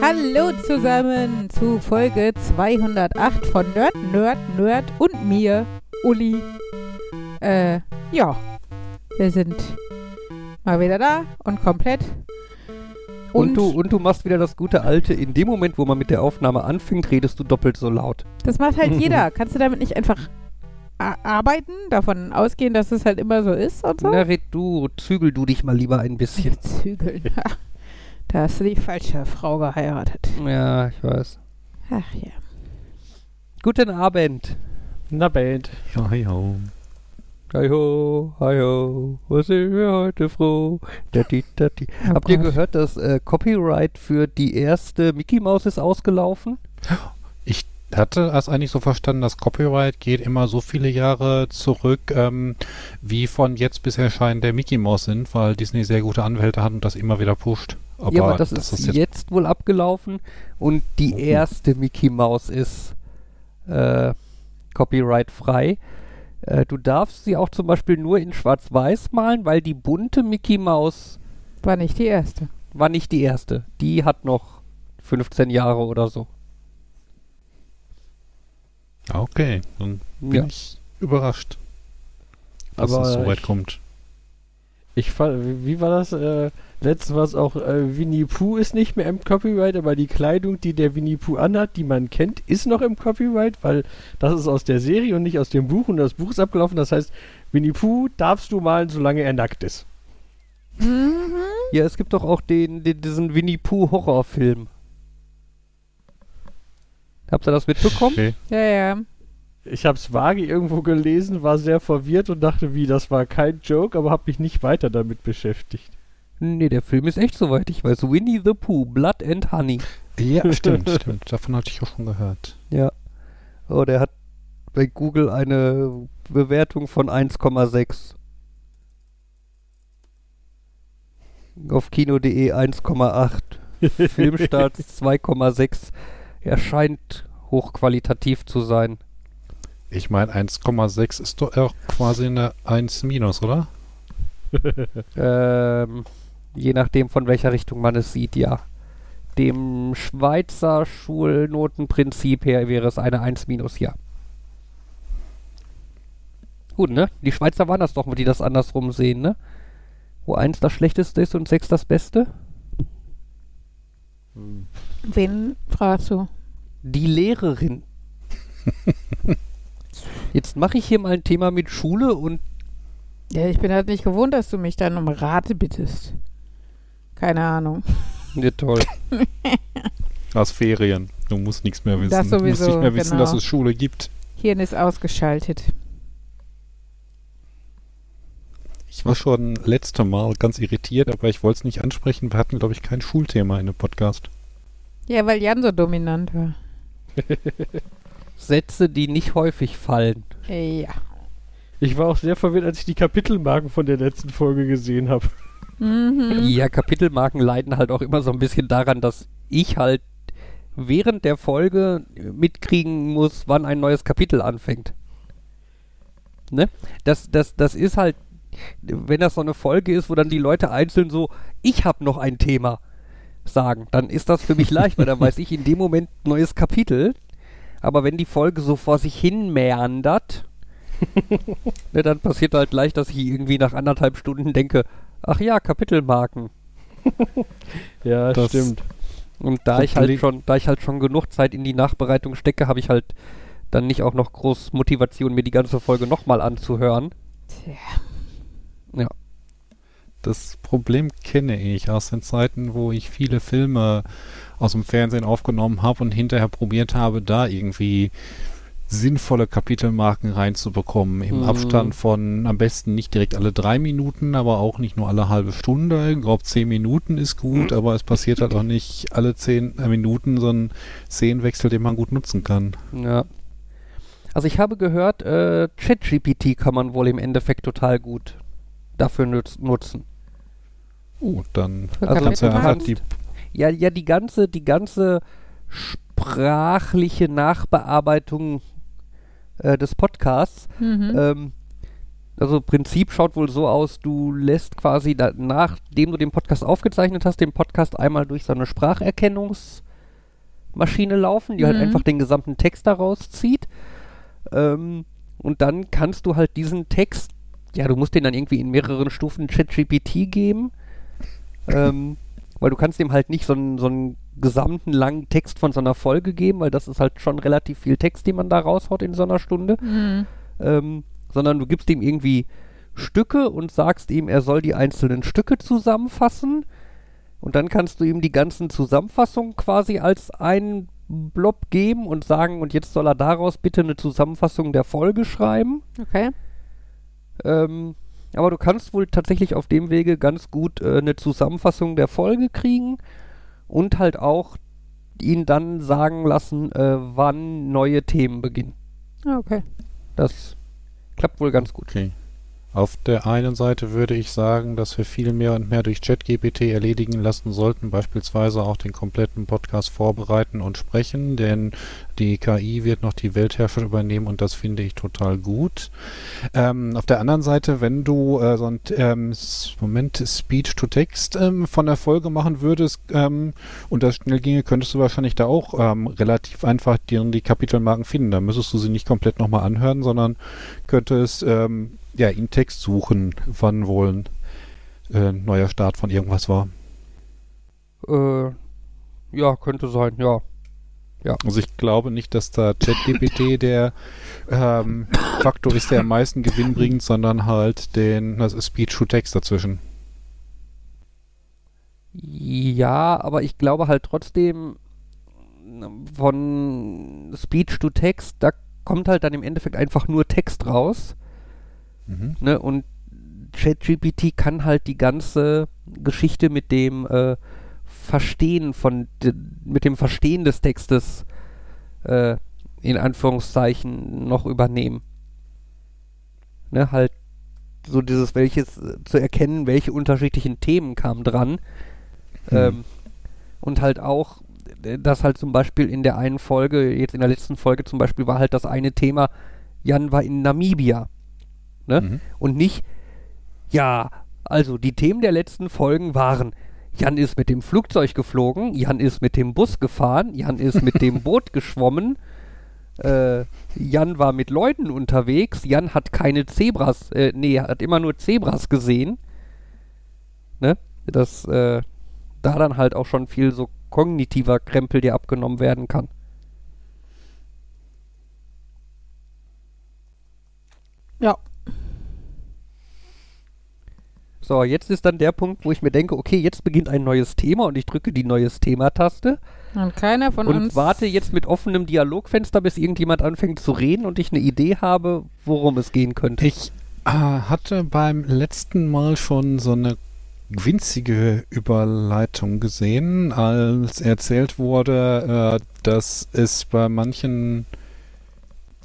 Hallo zusammen zu Folge 208 von Nerd, Nerd, Nerd und mir, Uli. Äh, ja, wir sind mal wieder da und komplett. Und, du, und du machst wieder das gute alte, in dem Moment, wo man mit der Aufnahme anfängt, redest du doppelt so laut. Das macht halt jeder. Kannst du damit nicht einfach arbeiten, davon ausgehen, dass es halt immer so ist und so? Na, red du, zügel du dich mal lieber ein bisschen. Zügeln. Da hast du die falsche Frau geheiratet. Ja, ich weiß. Ach ja. Guten Abend. Na, Band. Ja, hi Hi ho, hi ho, was sind wir heute froh? Dati, dati. Oh Habt ihr Gott. gehört, das äh, Copyright für die erste Mickey Maus ist ausgelaufen? Ich hatte es eigentlich so verstanden, das Copyright geht immer so viele Jahre zurück, ähm, wie von jetzt bis Erscheinen der Mickey Mouse sind, weil Disney sehr gute Anwälte hat und das immer wieder pusht. Aber, ja, aber das, ist, jetzt, wohl abgelaufen und die Oh. erste Mickey Maus ist äh, copyright frei. Äh, du darfst sie auch zum Beispiel nur in Schwarz-Weiß malen, weil die bunte Mickey Maus War nicht die erste. war nicht die erste. Die hat noch 15 Jahre oder so. Okay, dann bin Ja. ich überrascht, dass Aber es so weit kommt. Ich fand, wie, war das? Äh, letztens war es auch, äh, Winnie Pooh ist nicht mehr im Copyright, aber die Kleidung, die der Winnie Pooh anhat, die man kennt, ist noch im Copyright, weil das ist aus der Serie und nicht aus dem Buch und das Buch ist abgelaufen. Das heißt, Winnie Pooh darfst du malen, solange er nackt ist. Mhm. Ja, es gibt doch auch den, den diesen Winnie Pooh Horrorfilm. Habt ihr das mitbekommen? Okay. Ja, ja. Ich habe es vage irgendwo gelesen, war sehr verwirrt und dachte, wie, das war kein Joke, aber habe mich nicht weiter damit beschäftigt. Nee, der Film ist echt soweit ich weiß. Winnie the Pooh, Blood and Honey. Ja, stimmt, stimmt. Davon hatte ich auch schon gehört. Ja. Oh, der hat bei Google eine Bewertung von 1,6. Auf kino.de 1,8. Filmstarts 2,6. Er scheint hochqualitativ zu sein. Ich meine, 1,6 ist doch auch quasi eine 1 minus, oder? Ähm, je nachdem, von welcher Richtung man es sieht, ja. Dem Schweizer Schulnotenprinzip her wäre es eine 1 minus, ja. Gut, ne? Die Schweizer waren das doch, die das andersrum sehen, ne? Wo 1 das Schlechteste ist und 6 das Beste? Wen fragst du? Die Lehrerin. Jetzt mache ich hier mal ein Thema mit Schule und Ja, ich bin halt nicht gewohnt, dass du mich dann um Rate bittest. Keine Ahnung. ja, toll. Aus Ferien. Du musst nichts mehr wissen. Das du musst sowieso, nicht mehr wissen, genau. dass es Schule gibt. Hirn ist ausgeschaltet. Ich war schon letzte Mal ganz irritiert, aber ich wollte es nicht ansprechen. Wir hatten, glaube ich, kein Schulthema in dem Podcast. Ja, weil Jan so dominant war. Sätze, die nicht häufig fallen. Äh, Ja. Ich war auch sehr verwirrt, als ich die Kapitelmarken von der letzten Folge gesehen habe. Mhm. Ja, Kapitelmarken leiden halt auch immer so ein bisschen daran, dass ich halt während der Folge mitkriegen muss, wann ein neues Kapitel anfängt. Ne? Das, das, das ist halt, wenn das so eine Folge ist, wo dann die Leute einzeln so, ich habe noch ein Thema sagen, dann ist das für mich leicht, weil dann weiß ich in dem Moment neues Kapitel. Aber wenn die Folge so vor sich hin meandert, ne, dann passiert halt leicht, dass ich irgendwie nach anderthalb Stunden denke, ach ja, Kapitelmarken. Ja, Das- stimmt. Und da ich halt schon, da ich halt schon genug Zeit in die Nachbereitung stecke, habe ich halt dann nicht auch noch groß Motivation, mir die ganze Folge nochmal anzuhören. Tja. Das Problem kenne ich aus den Zeiten, wo ich viele Filme aus dem Fernsehen aufgenommen habe und hinterher probiert habe, da irgendwie sinnvolle Kapitelmarken reinzubekommen. Im Mhm. Abstand von am besten nicht direkt alle drei Minuten, aber auch nicht nur alle halbe Stunde. Ich glaube, zehn Minuten ist gut, aber es passiert halt auch nicht alle zehn äh, Minuten so ein Szenenwechsel, den man gut nutzen kann. Ja. Also ich habe gehört, äh, ChatGPT kann man wohl im Endeffekt total gut dafür nutz nutzen. Uh, dann Also kannst du ja einfach die Ja, ja, die ganze, die ganze sprachliche Nachbearbeitung äh, des Podcasts. Mhm. Ähm, also Prinzip schaut wohl so aus, du lässt quasi, da, nachdem du den Podcast aufgezeichnet hast, den Podcast einmal durch so eine Spracherkennungsmaschine laufen, die halt Mhm. einfach den gesamten Text daraus zieht. Ähm, und dann kannst du halt diesen Text, ja, du musst den dann irgendwie in mehreren Stufen ChatGPT geben. ähm, weil du kannst dem halt nicht so einen, so einen gesamten langen Text von so einer Folge geben, weil das ist halt schon relativ viel Text, den man da raushaut in so einer Stunde Mhm. ähm, sondern du gibst ihm irgendwie Stücke und sagst ihm, er soll die einzelnen Stücke zusammenfassen. Und dann kannst du ihm die ganzen Zusammenfassungen quasi als einen Blob geben und sagen, und jetzt soll er daraus bitte eine Zusammenfassung der Folge schreiben. Okay. Ähm, aber du kannst wohl tatsächlich auf dem Wege ganz gut äh, eine Zusammenfassung der Folge kriegen und halt auch ihn dann sagen lassen, äh, wann neue Themen beginnen. Ah, Okay. Das klappt wohl ganz gut. Okay. Auf der einen Seite würde ich sagen, dass wir viel mehr und mehr durch ChatGPT erledigen lassen sollten, beispielsweise auch den kompletten Podcast vorbereiten und sprechen, denn die KI wird noch die Weltherrschaft übernehmen und das finde ich total gut. Ähm, auf der anderen Seite, wenn du äh, so ein ähm, Moment Speech-to-Text ähm, von der Folge machen würdest ähm, und das schnell ginge, könntest du wahrscheinlich da auch ähm, relativ einfach die, die Kapitelmarken finden. Da müsstest du sie nicht komplett nochmal anhören, sondern könntest ähm, ja im Text suchen, wann wohl ein äh, neuer Start von irgendwas war. Äh, ja, könnte sein, ja. Also ich glaube nicht, dass da ChatGPT der ähm, Faktor ist, der am meisten Gewinn bringt, sondern halt den das ist Speech-to-Text dazwischen. Ja, aber ich glaube halt trotzdem von Speech to Text, da kommt halt dann im Endeffekt einfach nur Text raus. Mhm. Ne? Und ChatGPT kann halt die ganze Geschichte mit dem äh, Verstehen von mit dem Verstehen des Textes äh, in Anführungszeichen noch übernehmen. Ne, halt so dieses welches äh, zu erkennen, welche unterschiedlichen Themen kamen dran. Hm. Ähm, und halt auch, äh, dass halt zum Beispiel in der einen Folge, jetzt in der letzten Folge zum Beispiel, war halt das eine Thema, Jan war in Namibia. Ne? Mhm. Und nicht, ja, also die Themen der letzten Folgen waren, Jan ist mit dem Flugzeug geflogen, Jan ist mit dem Bus gefahren, Jan ist mit dem Boot geschwommen, äh, Jan war mit Leuten unterwegs, Jan hat keine Zebras, äh, nee, hat immer nur Zebras gesehen. Ne? Dass äh, da dann halt auch schon viel so kognitiver Krempel dir abgenommen werden kann. Ja. So, jetzt ist dann der Punkt, wo ich mir denke, okay, jetzt beginnt ein neues Thema und ich drücke die neues Thema-Taste Und keiner von und uns. warte jetzt mit offenem Dialogfenster, bis irgendjemand anfängt zu reden und ich eine Idee habe, worum es gehen könnte. Ich äh, hatte beim letzten Mal schon so eine winzige Überleitung gesehen, als erzählt wurde, äh, dass es bei manchen,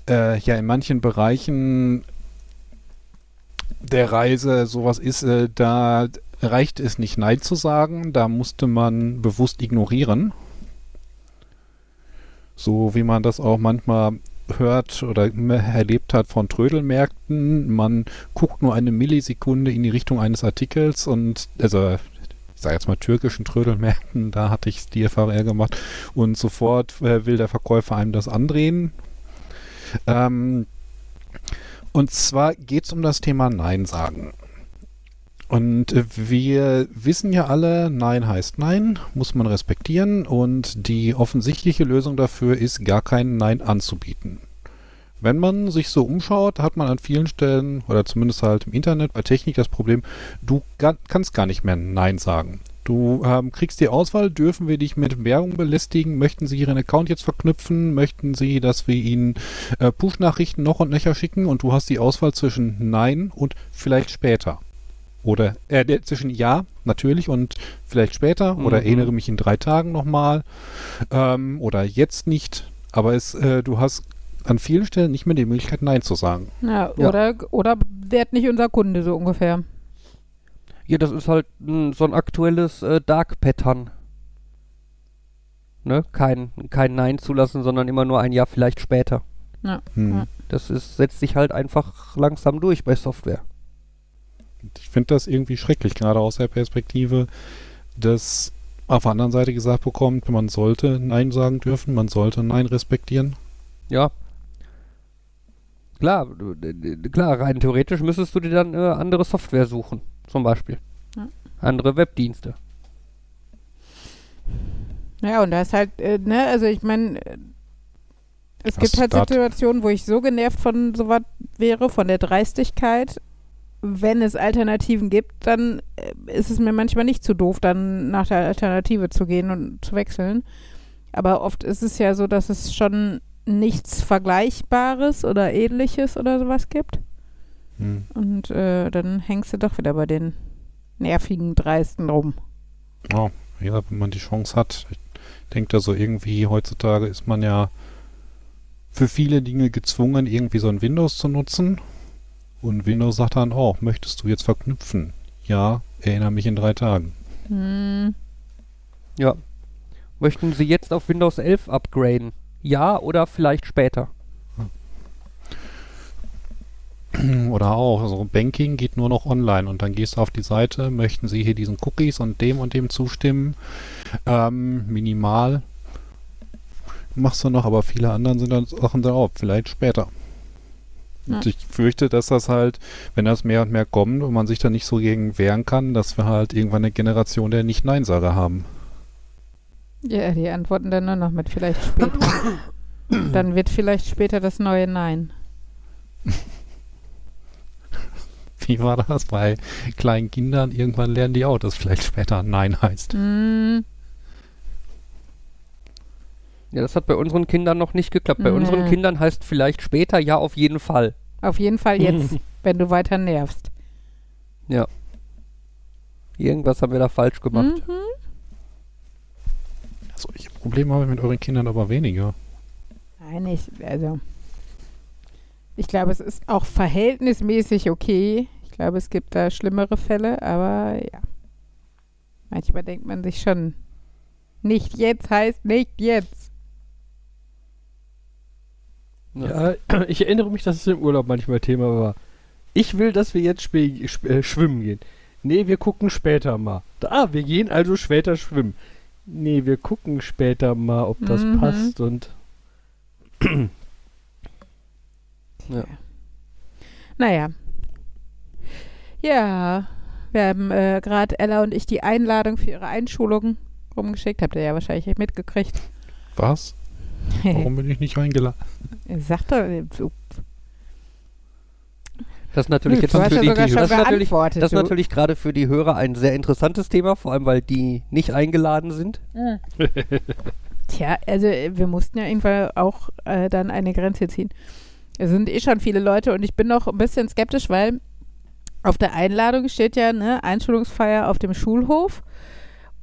äh, ja, in manchen Bereichen der Reise sowas ist, äh, da reicht es nicht Nein zu sagen, da musste man bewusst ignorieren. So wie man das auch manchmal hört oder erlebt hat von Trödelmärkten. Man guckt nur eine Millisekunde in die Richtung eines Artikels und, also, ich sage jetzt mal türkischen Trödelmärkten, da hatte ich die Erfahrung gemacht und sofort äh, will der Verkäufer einem das andrehen. Ähm, und zwar geht es um das Thema Nein sagen. Und äh, wir wissen ja alle, Nein heißt Nein, muss man respektieren und die offensichtliche Lösung dafür ist, gar kein Nein anzubieten. Wenn man sich so umschaut, hat man an vielen Stellen oder zumindest halt im Internet bei Technik das Problem, du kannst gar nicht mehr Nein sagen. Du ähm, kriegst die Auswahl, dürfen wir dich mit Werbung belästigen? Möchten Sie Ihren Account jetzt verknüpfen? Möchten Sie, dass wir Ihnen äh, Push-Nachrichten noch und nöcher schicken? Und du hast die Auswahl zwischen Nein und vielleicht später. Oder äh, zwischen Ja, natürlich, und vielleicht später. Oder Mhm. erinnere mich in drei Tagen nochmal. Ähm, oder jetzt nicht. Aber es, äh, du hast an vielen Stellen nicht mehr die Möglichkeit, Nein zu sagen. Ja, Ja. Oder, oder werd nicht unser Kunde, so ungefähr. Ja, das ist halt mh, so ein aktuelles äh, Dark Pattern. Ne? Kein, kein Nein zulassen, sondern immer nur ein Ja vielleicht später. Hm. Ja. Das ist, setzt sich halt einfach langsam durch bei Software. Ich finde das irgendwie schrecklich, gerade aus der Perspektive, dass auf der anderen Seite gesagt bekommt, man sollte Nein sagen dürfen, man sollte Nein respektieren. Ja. Klar, klar, rein theoretisch müsstest du dir dann äh, andere Software suchen, zum Beispiel. Ja. Andere Webdienste. Ja, und da ist halt, äh, ne, also ich meine, äh, es Das gibt halt Situationen, wo ich so genervt von sowas wäre, von der Dreistigkeit. Wenn es Alternativen gibt, dann äh, ist es mir manchmal nicht zu doof, dann nach der Alternative zu gehen und zu wechseln. Aber oft ist es ja so, dass es schon nichts Vergleichbares oder ähnliches oder sowas gibt. Hm. Und äh, dann hängst du doch wieder bei den nervigen Dreisten rum. Ja, ja, wenn man die Chance hat. Ich denke da so irgendwie, heutzutage ist man ja für viele Dinge gezwungen, irgendwie so ein Windows zu nutzen. Und Windows sagt dann, oh, möchtest du jetzt verknüpfen? Ja, erinnere mich in drei Tagen. Hm. Ja. Möchten Sie jetzt auf Windows 11 upgraden? Ja oder vielleicht später? Oder auch, also Banking geht nur noch online und dann gehst du auf die Seite, möchten Sie hier diesen Cookies und dem und dem zustimmen? Ähm, minimal machst du noch, aber viele anderen sind dann Sachen dann auch, vielleicht später. Und Ja. ich fürchte, dass das halt, wenn das mehr und mehr kommt und man sich da nicht so gegen wehren kann, dass wir halt irgendwann eine Generation der Nicht-Nein-Sager haben. Ja, die antworten dann nur noch mit vielleicht später. dann wird vielleicht später das neue Nein. Wie war das bei kleinen Kindern? Irgendwann lernen die auch, dass vielleicht später Nein heißt. Hm, Ja, das hat bei unseren Kindern noch nicht geklappt. Bei unseren Nee. Kindern heißt vielleicht später ja auf jeden Fall. auf jeden Fall jetzt, wenn du weiter nervst. Irgendwas haben wir da falsch gemacht. Mhm. Solche Probleme habe ich mit euren Kindern aber weniger. Nein, ich, also. Ich glaube, es ist auch verhältnismäßig okay. Ich glaube, es gibt da schlimmere Fälle, aber ja. Manchmal denkt man sich schon, nicht jetzt heißt nicht jetzt. Ja, ich erinnere mich, dass es im Urlaub manchmal Thema war. Ich will, dass wir jetzt äh, schwimmen gehen. Nee, wir gucken später mal. Ah, wir gehen also später schwimmen. Nee, wir gucken später mal, ob das Mhm. passt und Ja. Naja. Ja, wir haben äh, gerade Ella und ich die Einladung für ihre Einschulung rumgeschickt. Habt ihr ja wahrscheinlich mitgekriegt. Was? Warum bin ich nicht eingeladen? Sagt doch, so, Das ist natürlich jetzt du hast ja für die, das ist natürlich, geantwortet. das ist natürlich gerade für die Hörer ein sehr interessantes Thema, vor allem weil die nicht eingeladen sind. Mhm. Tja, also äh, wir mussten ja irgendwann auch äh, dann eine Grenze ziehen. Es sind eh schon viele Leute und ich bin noch ein bisschen skeptisch, weil auf der Einladung steht ja, ne, Einschulungsfeier auf dem Schulhof.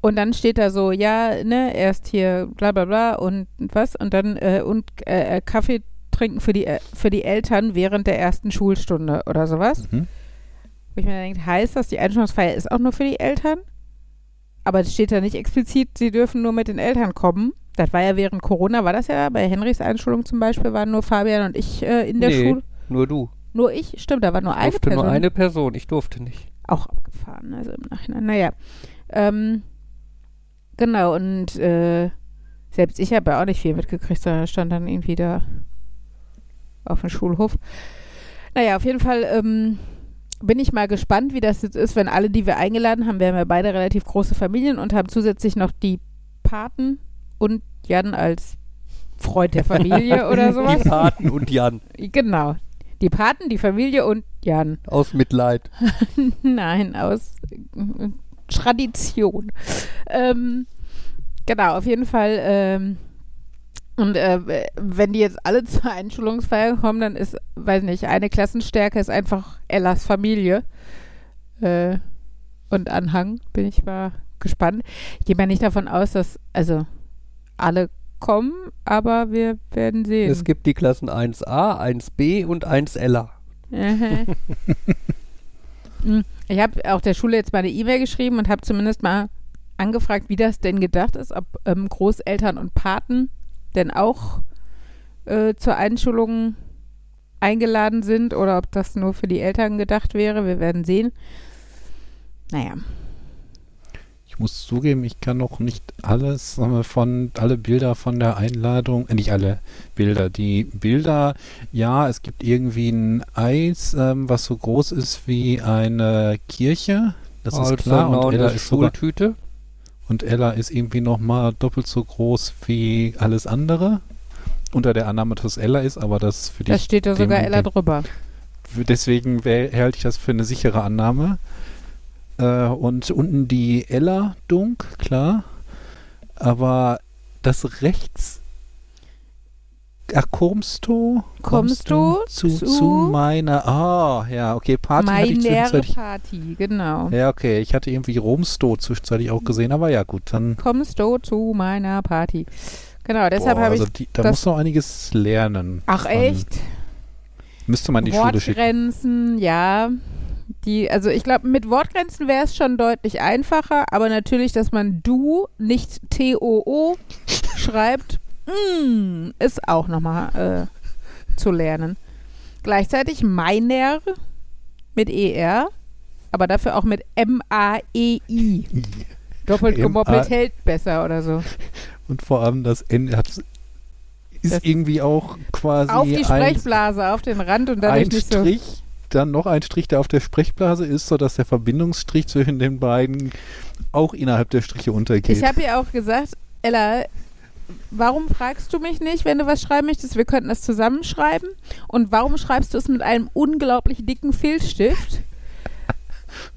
Und dann steht da so, ja, ne, erst hier bla bla bla und was und dann äh, und äh, Kaffee trinken für die, äh, für die Eltern während der ersten Schulstunde oder sowas. Mhm. Wo ich mir denke, heißt das, die Einschulungsfeier ist auch nur für die Eltern? Aber es steht da nicht explizit, sie dürfen nur mit den Eltern kommen. Das war ja während Corona, war das ja bei Henrys Einschulung zum Beispiel, waren nur Fabian und ich äh, in der Nee. Schule. Nur du. Nur ich, stimmt, da war nur eine durfte Person. nur eine Person, ich durfte nicht. Auch abgefahren, also im Nachhinein. Naja. Ähm, genau, und äh, selbst ich habe ja auch nicht viel mitgekriegt, sondern stand dann irgendwie da auf dem Schulhof. Naja, auf jeden Fall ähm, bin ich mal gespannt, wie das jetzt ist, wenn alle, die wir eingeladen haben, wir haben ja beide relativ große Familien und haben zusätzlich noch die Paten und Jan als Freund der Familie oder sowas. Die Paten und Jan. Genau. Die Paten, die Familie und Jan. Aus Mitleid. Nein, aus äh, Tradition. Ähm, genau, auf jeden Fall. Ähm, und äh, wenn die jetzt alle zur Einschulungsfeier kommen, dann ist, weiß nicht, eine Klassenstärke ist einfach Ellas Familie. Äh, und Anhang bin ich mal gespannt. Ich gehe mal nicht davon aus, dass, also alle kommen, aber wir werden sehen. Es gibt die Klassen 1a, 1b und 1L. Mhm. Mm, ich habe auch der Schule jetzt mal eine E-Mail geschrieben und habe zumindest mal angefragt, wie das denn gedacht ist, ob ähm, Großeltern und Paten denn auch äh, zur Einschulung eingeladen sind oder ob das nur für die Eltern gedacht wäre. Wir werden sehen. Naja, Ich muss zugeben, ich kann noch nicht alles äh, von, alle Bilder von der Einladung, äh, nicht alle Bilder, die Bilder, ja, es gibt irgendwie ein Eis, ähm, was so groß ist wie eine Kirche, das ist klar, und Ella ist, sogar, Schultüte. und Ella ist irgendwie nochmal doppelt so groß wie alles andere. Unter der Annahme, dass es Ella ist, aber das für da dich. steht da sogar Ella drüber. Deswegen halte ich das für eine sichere Annahme. Äh, und unten die Ella Dunk, klar. Aber das rechts. Ach, kommst du? Kommst du zu, zu- zu meiner. Ah, ja, okay. Party hatte ich Meine zwischenzeitlich. Party, genau. Ja, okay. Ich hatte irgendwie Romsto zwischenzeitlich auch gesehen, aber ja, gut. Dann. Kommst du zu meiner Party? Genau, deshalb habe ich. also die, da muss noch einiges lernen. Ach echt? Müsste man die Schule schicken. Wortgrenzen, ja. Die, also ich glaube, mit Wortgrenzen wäre es schon deutlich einfacher, aber natürlich, dass man du, nicht T-O-O schreibt, mm, ist auch nochmal äh, zu lernen. Gleichzeitig meiner mit ER, aber dafür auch mit M-A-E-I. Doppelt gemoppelt hält besser oder so. Und vor allem das Ende hat, ist Das- irgendwie auch quasi Auf die ein, Sprechblase, auf den Rand und dadurch ein nicht so. Dann noch ein Strich, der auf der Sprechblase ist, sodass der Verbindungsstrich zwischen den beiden auch innerhalb der Striche untergeht. Ich habe ihr auch gesagt, Ella, warum fragst du mich nicht, wenn du was schreiben möchtest? Wir könnten das zusammenschreiben. Und warum schreibst du es mit einem unglaublich dicken Filzstift?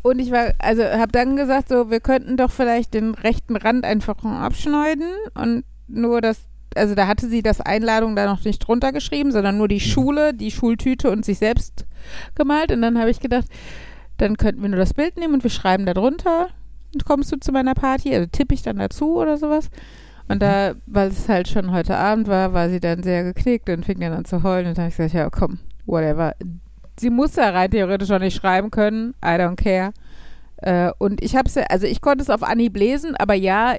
Und ich war, also habe dann gesagt, so, wir könnten doch vielleicht den rechten Rand einfach abschneiden und nur das, also da hatte sie das Einladung da noch nicht drunter geschrieben, sondern nur die Schule, die Schultüte und sich selbst gemalt. Und dann habe ich gedacht, dann könnten wir nur das Bild nehmen und wir schreiben da drunter und kommst du zu meiner Party? Also tippe ich dann dazu oder sowas. Und da, weil es halt schon heute Abend war, war sie dann sehr geknickt und fing dann an zu heulen. Und dann habe ich gesagt, ja komm, whatever. Sie muss ja rein theoretisch auch nicht schreiben können. I don't care. Äh, und ich habe es, also ich konnte es auf Anhieb lesen, aber ja,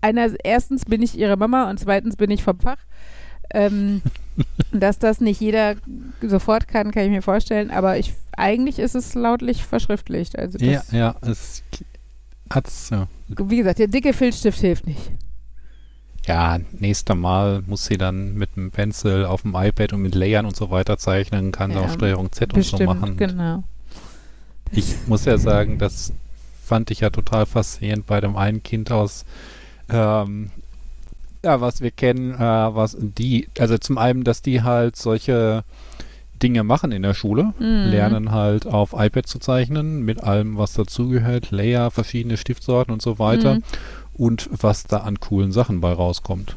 einer, erstens bin ich ihre Mama und zweitens bin ich vom Fach. Ähm, dass das nicht jeder sofort kann, kann ich mir vorstellen, aber ich, eigentlich ist es lautlich verschriftlicht. Also ja, ja, es hat's, ja. wie gesagt, der dicke Filzstift hilft nicht. Ja, nächstes Mal muss sie dann mit dem Pencil auf dem iPad und mit Layern und so weiter zeichnen, kann Ja, auch Steuerung Z und Bestimmt, so machen. genau. Ich muss ja sagen, das fand ich ja total faszinierend bei dem einen Kind aus, ähm, ja, was wir kennen, äh, was die, also zum einen, dass die halt solche Dinge machen in der Schule, Mhm. lernen halt auf iPad zu zeichnen, mit allem, was dazugehört, Layer, verschiedene Stiftsorten und so weiter Mhm. und was da an coolen Sachen bei rauskommt.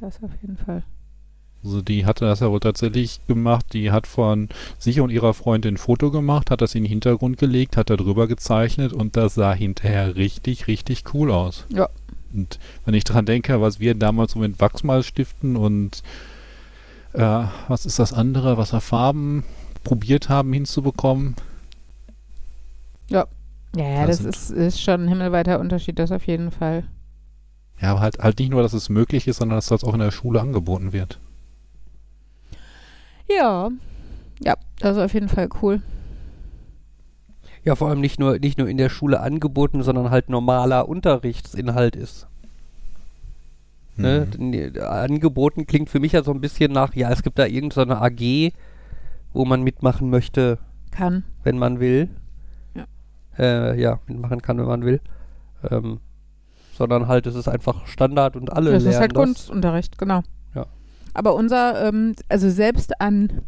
Das auf jeden Fall. Also die hatte das ja wohl tatsächlich gemacht. Die hat von sich und ihrer Freundin ein Foto gemacht, hat das in den Hintergrund gelegt, hat da drüber gezeichnet und das sah hinterher richtig, richtig cool aus. Ja. Und wenn ich dran denke, was wir damals so mit Wachsmalstiften und äh, was ist das andere, was wir Farben probiert haben hinzubekommen. Ja, ja, das Also- ist, ist schon ein himmelweiter Unterschied, das auf jeden Fall. Ja, aber halt, halt nicht nur, dass es möglich ist, sondern dass das auch in der Schule angeboten wird. Ja. Ja, das ist auf jeden Fall cool. Ja, vor allem nicht nur, nicht nur in der Schule angeboten, sondern halt normaler Unterrichtsinhalt ist. Ne? Mhm. Angeboten klingt für mich ja so ein bisschen nach, ja, es gibt da irgendeine AG, wo man mitmachen möchte, Kann. wenn man will. Ja. Äh, ja, mitmachen kann, wenn man will. Ähm, sondern halt, es ist einfach Standard und alle Das lernen ist halt das. Kunstunterricht, genau. Ja. Aber unser, ähm, also selbst an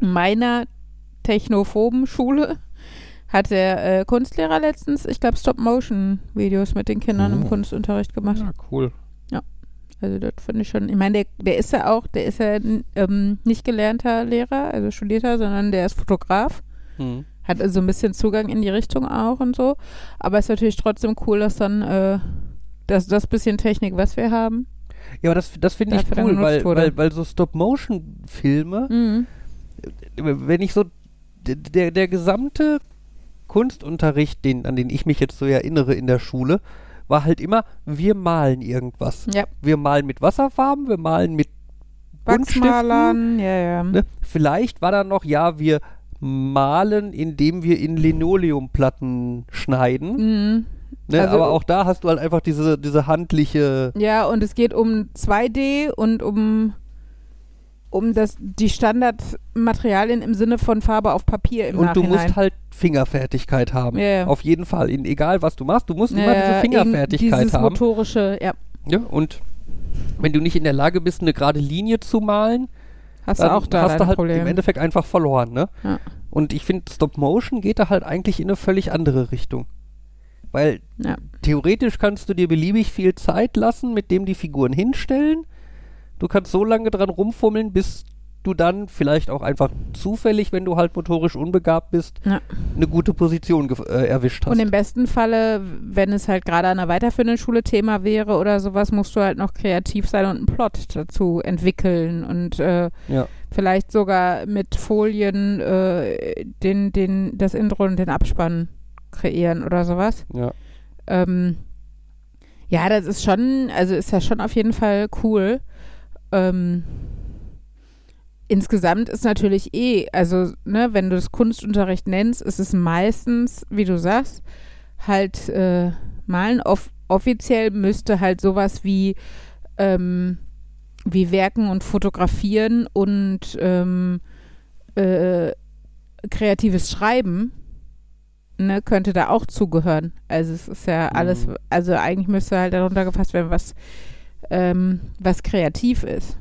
meiner technophoben Schule hat der äh, Kunstlehrer letztens, ich glaube, Stop-Motion-Videos mit den Kindern im Oh. Kunstunterricht gemacht. Ja, cool. Also das finde ich schon, ich meine, der, der ist ja auch, der ist ja ähm, nicht gelernter Lehrer, also studierter, sondern der ist Fotograf. Hm. Hat also ein bisschen Zugang in die Richtung auch und so. Aber ist natürlich trotzdem cool, dass dann äh, das, das bisschen Technik, was wir haben. Ja, aber das, das finde ich cool, weil, weil, weil so Stop-Motion-Filme, Mhm. wenn ich so, der, der gesamte Kunstunterricht, den, an den ich mich jetzt so erinnere in der Schule, war halt immer, wir malen irgendwas. Ja. Wir malen mit Wasserfarben, wir malen mit. Wachsmalern, ja, ja. Ne? Vielleicht war da noch, ja, wir malen, indem wir in Linoleumplatten schneiden. Mhm. Ne? Also- Aber auch da hast du halt einfach diese, diese handliche. Ja, und es geht um 2D und um, um das, die Standardmaterialien im Sinne von Farbe auf Papier im und du Nachhinein. musst halt Fingerfertigkeit haben. Ja, ja. Auf jeden Fall. In, egal was du machst, du musst immer diese Fingerfertigkeit dieses haben. motorische, ja. Ja? Und wenn du nicht in der Lage bist, eine gerade Linie zu malen, Hast dann du auch da hast du halt Problem. im Endeffekt einfach verloren. Ne? Ja. Und ich finde, Stop Motion geht da halt eigentlich in eine völlig andere Richtung. Weil Ja. theoretisch kannst du dir beliebig viel Zeit lassen, mit dem die Figuren hinstellen. Du kannst so lange dran rumfummeln, bis du dann vielleicht auch einfach zufällig, wenn du halt motorisch unbegabt bist, Ja. eine gute Position äh, erwischt hast. Und im besten Falle, wenn es halt gerade an einer weiterführenden Schule Thema wäre oder sowas, musst du halt noch kreativ sein und einen Plot dazu entwickeln und äh, ja. vielleicht sogar mit Folien äh, den, den, das Intro und den Abspann kreieren oder sowas. Ja. Ähm, ja, das ist schon, also ist ja schon auf jeden Fall cool. Ähm, insgesamt ist natürlich eh, also, ne, wenn du das Kunstunterricht nennst, ist es meistens, wie du sagst, halt äh, malen. Off offiziell müsste halt sowas wie, ähm, wie Werken und Fotografieren und ähm, äh, kreatives Schreiben ne, könnte da auch zugehören. Also es ist ja alles, Mhm. also eigentlich müsste halt darunter gefasst werden, was, ähm, was kreativ ist.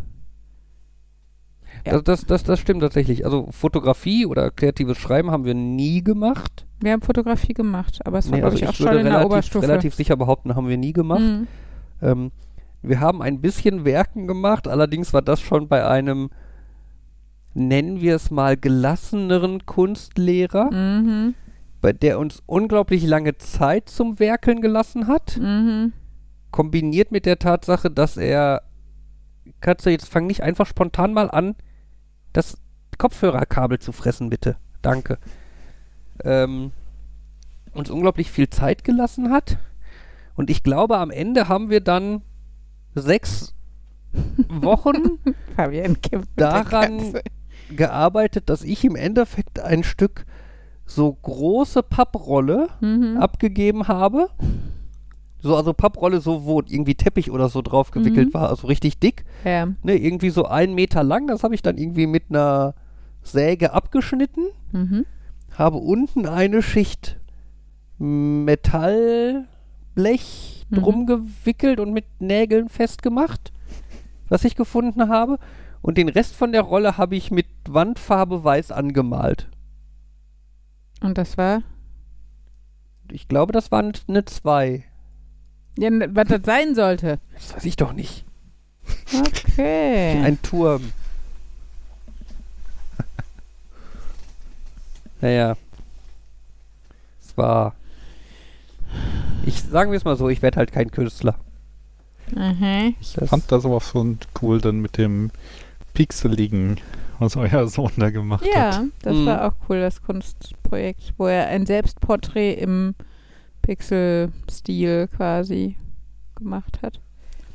Ja. Das, das, das, das stimmt tatsächlich. Also Fotografie oder kreatives Schreiben haben wir nie gemacht. Wir haben Fotografie gemacht, aber es war, Nee, glaube also ich, auch schon würde in der relativ, Oberstufe. relativ sicher behaupten, haben wir nie gemacht. Mhm. Ähm, wir haben ein bisschen Werken gemacht, allerdings war das schon bei einem, nennen wir es mal, gelasseneren Kunstlehrer, Mhm. bei der uns unglaublich lange Zeit zum Werkeln gelassen hat, Mhm. Kombiniert mit der Tatsache, dass er, Katze, jetzt fang nicht einfach spontan mal an, das Kopfhörerkabel zu fressen, bitte. Danke. Ähm, uns unglaublich viel Zeit gelassen hat. Und ich glaube, am Ende haben wir dann sechs Wochen daran gearbeitet, dass ich im Endeffekt ein Stück so große Papprolle Mhm. abgegeben habe. So, also Papprolle, so wo irgendwie Teppich oder so drauf gewickelt Mhm. war, also richtig dick. Ja. Ne, irgendwie so einen Meter lang. Das habe ich dann irgendwie mit einer Säge abgeschnitten. Mhm. Habe unten eine Schicht Metallblech Mhm. drum gewickelt und mit Nägeln festgemacht, was ich gefunden habe. Und den Rest von der Rolle habe ich mit Wandfarbe weiß angemalt. Und das war? Ich glaube, das waren eine 2. Ja, was das sein sollte. Das weiß ich doch nicht. Okay. Ein Turm. naja. Es war. Ich sagen wir es mal so, ich werde halt kein Künstler. Mhm. Ich Das- fand das aber schon cool dann mit dem Pixeligen, was euer Sohn da gemacht hat. Ja, das Mhm. war auch cool, das Kunstprojekt, wo er ein Selbstporträt im Pixel-Stil quasi gemacht hat.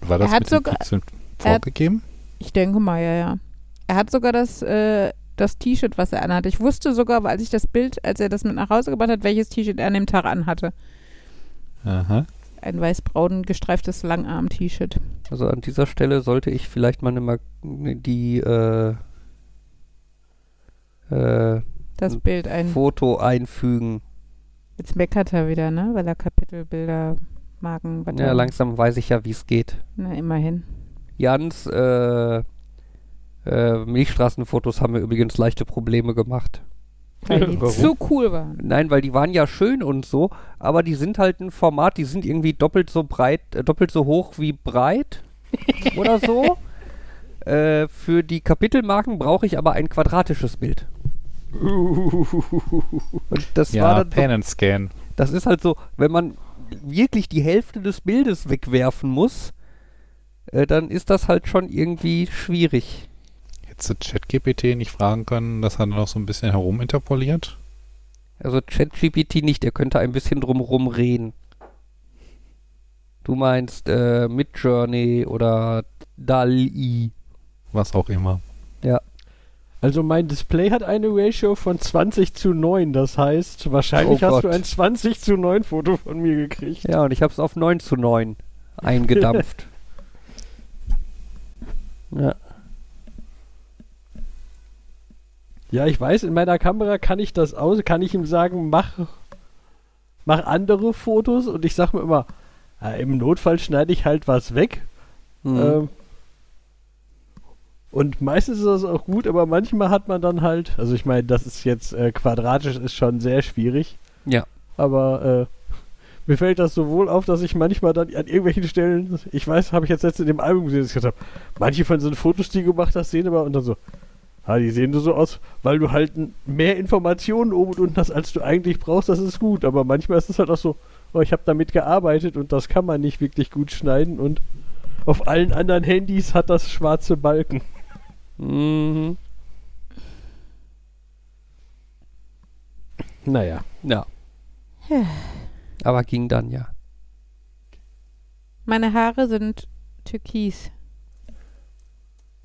War das Er hat mit den sogar- Pixeln er hat- vorgegeben? Ich denke mal, ja, ja. Er hat sogar das, äh, das T-Shirt, was er anhat. Ich wusste sogar, als ich das Bild, als er das mit nach Hause gebracht hat, welches T-Shirt er an dem Tag anhatte. Aha. Ein weiß-braun gestreiftes Langarm-T-Shirt. Also an dieser Stelle sollte ich vielleicht mal eine Mag die äh, äh, Das Bild ein. Foto einfügen. Jetzt meckert er wieder, ne? Weil er Kapitelbilder, Marken, was Ja, er- langsam weiß ich ja, wie es geht. Na, immerhin. Jans äh, äh, Milchstraßenfotos haben mir übrigens leichte Probleme gemacht. Weil die Warum? zu cool waren. Nein, weil die waren ja schön und so, aber die sind halt ein Format, die sind irgendwie doppelt so breit, äh, doppelt so hoch wie breit oder so. Äh, für die Kapitelmarken brauche ich aber ein quadratisches Bild. Und das war Ja, dann so, Pan and Scan. das ist halt so, wenn man wirklich die Hälfte des Bildes wegwerfen muss, äh, dann ist das halt schon irgendwie schwierig. Hättest du ChatGPT nicht fragen können, das hat er noch so ein bisschen heruminterpoliert? Also ChatGPT nicht, er könnte ein bisschen drumrum reden. Du meinst äh, Midjourney oder DALI. Was auch immer. Also mein Display hat eine Ratio von 20 zu 9. Das heißt, wahrscheinlich Oh hast Gott. du ein 20 zu 9 Foto von mir gekriegt. Ja, und ich habe es auf 9 zu 9 eingedampft. ja. Ja, ich weiß, in meiner Kamera kann ich das aus, kann ich ihm sagen, mach, mach andere Fotos und ich sag mir immer, ja, im Notfall schneide ich halt was weg. Mhm. Ähm, und meistens ist das auch gut, aber manchmal hat man dann halt, also ich meine, das ist jetzt äh, quadratisch, ist schon sehr schwierig. Ja. Aber äh, mir fällt das sowohl auf, dass ich manchmal dann an irgendwelchen Stellen, ich weiß, habe ich jetzt letztens in dem Album gesehen, dass ich gesagt habe, manche von so Fotos, die du gemacht hast, sehen aber und dann so, ah, die sehen so aus, weil du halt mehr Informationen oben und unten hast, als du eigentlich brauchst, das ist gut. Aber manchmal ist es halt auch so, oh, ich habe damit gearbeitet und das kann man nicht wirklich gut schneiden und auf allen anderen Handys hat das schwarze Balken. Mhm. Naja. Ja. Aber ging dann ja. Meine Haare sind türkis.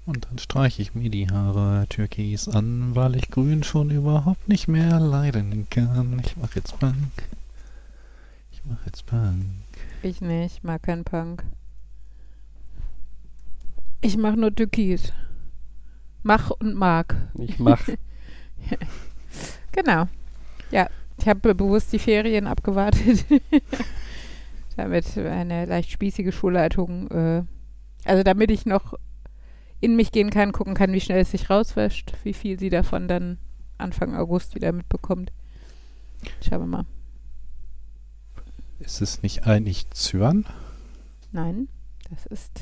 Und dann streiche ich mir die Haare türkis an, weil ich grün schon überhaupt nicht mehr leiden kann. Ich mach jetzt Punk. Ich mach jetzt Punk. Ich nicht, ich mag keinen Punk. Ich mach nur türkis. Mach und mag. Ich mach. Genau. Ja, ich habe bewusst die Ferien abgewartet, damit eine leicht spießige Schulleitung, äh, also damit ich noch in mich gehen kann, gucken kann, wie schnell es sich rauswäscht, wie viel sie davon dann Anfang August wieder mitbekommt. Schauen wir mal. Ist es nicht eigentlich Zyan? Nein, das ist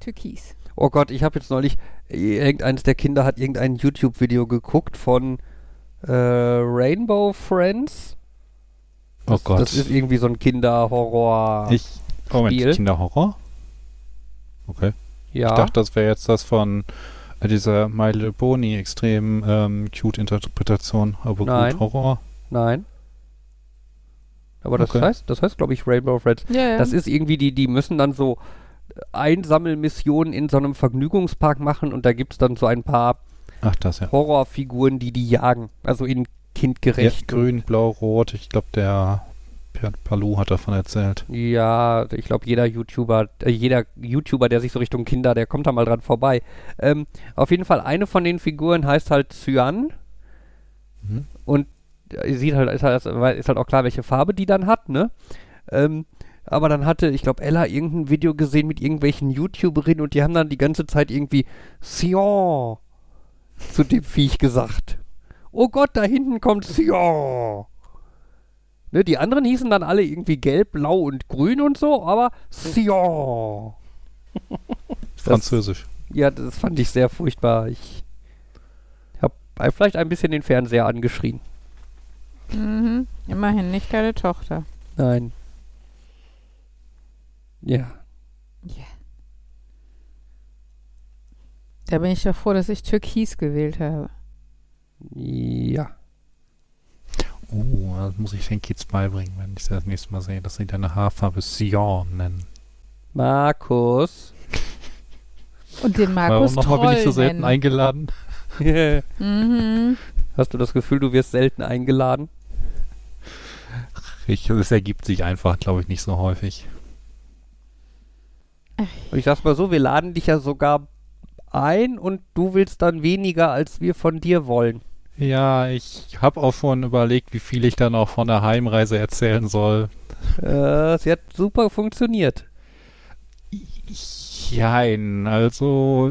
Türkis. Oh Gott, ich habe jetzt neulich, irgendeines der Kinder hat irgendein YouTube-Video geguckt von äh, Rainbow Friends. Oh Das, Gott. Das ist irgendwie so ein Kinderhorror. ich. Moment, Spiel. Kinderhorror? Okay. ja. Ich dachte, das wäre jetzt das von äh, dieser My Little Pony extrem ähm, cute Interpretation. Aber Nein. gut, Horror. Nein. Aber das Okay. heißt, das heißt, glaube ich, Rainbow Friends. Ja, ja. Das ist irgendwie, die, die müssen dann so Einsammelmissionen in so einem Vergnügungspark machen und da gibt es dann so ein paar Ach, das ja. Horrorfiguren, die die jagen. Also in ja kindgerecht. grün, blau, rot. Ich glaube, der Palu hat davon erzählt. Ja, ich glaube, jeder YouTuber, äh, jeder YouTuber, der sich so Richtung Kinder, der kommt da mal dran vorbei. Ähm, auf jeden Fall, eine von den Figuren heißt halt Cyan Mhm. und äh, sieht halt, ist halt, ist halt auch klar, welche Farbe die dann hat, ne? Ähm, aber dann hatte, ich glaube, Ella irgendein Video gesehen mit irgendwelchen YouTuberinnen und die haben dann die ganze Zeit irgendwie Cyan zu dem Viech gesagt. Oh Gott, da hinten kommt Cyan. Ne, die anderen hießen dann alle irgendwie gelb, blau und grün und so, aber Cyan. Französisch. Ja, das fand ich sehr furchtbar. Ich habe vielleicht ein bisschen den Fernseher angeschrien. Mhm. Immerhin nicht deine Tochter. Nein. Ja. Da bin ich doch froh, dass ich Türkis gewählt habe. Ja. Oh, das muss ich den Kids beibringen, wenn ich sie das nächste Mal sehe, dass sie deine Haarfarbe Cyan nennen. Markus. Und den Markus Warum nochmal bin ich so selten nennen. eingeladen? Mhm. Hast du das Gefühl, du wirst selten eingeladen? Ich, es ergibt sich einfach, glaube ich, nicht so häufig. Und ich sag's mal so, wir laden dich ja sogar ein und du willst dann weniger, als wir von dir wollen. Ja, ich habe auch schon überlegt, wie viel ich dann auch von der Heimreise erzählen soll. Äh, sie hat super funktioniert. Jein, also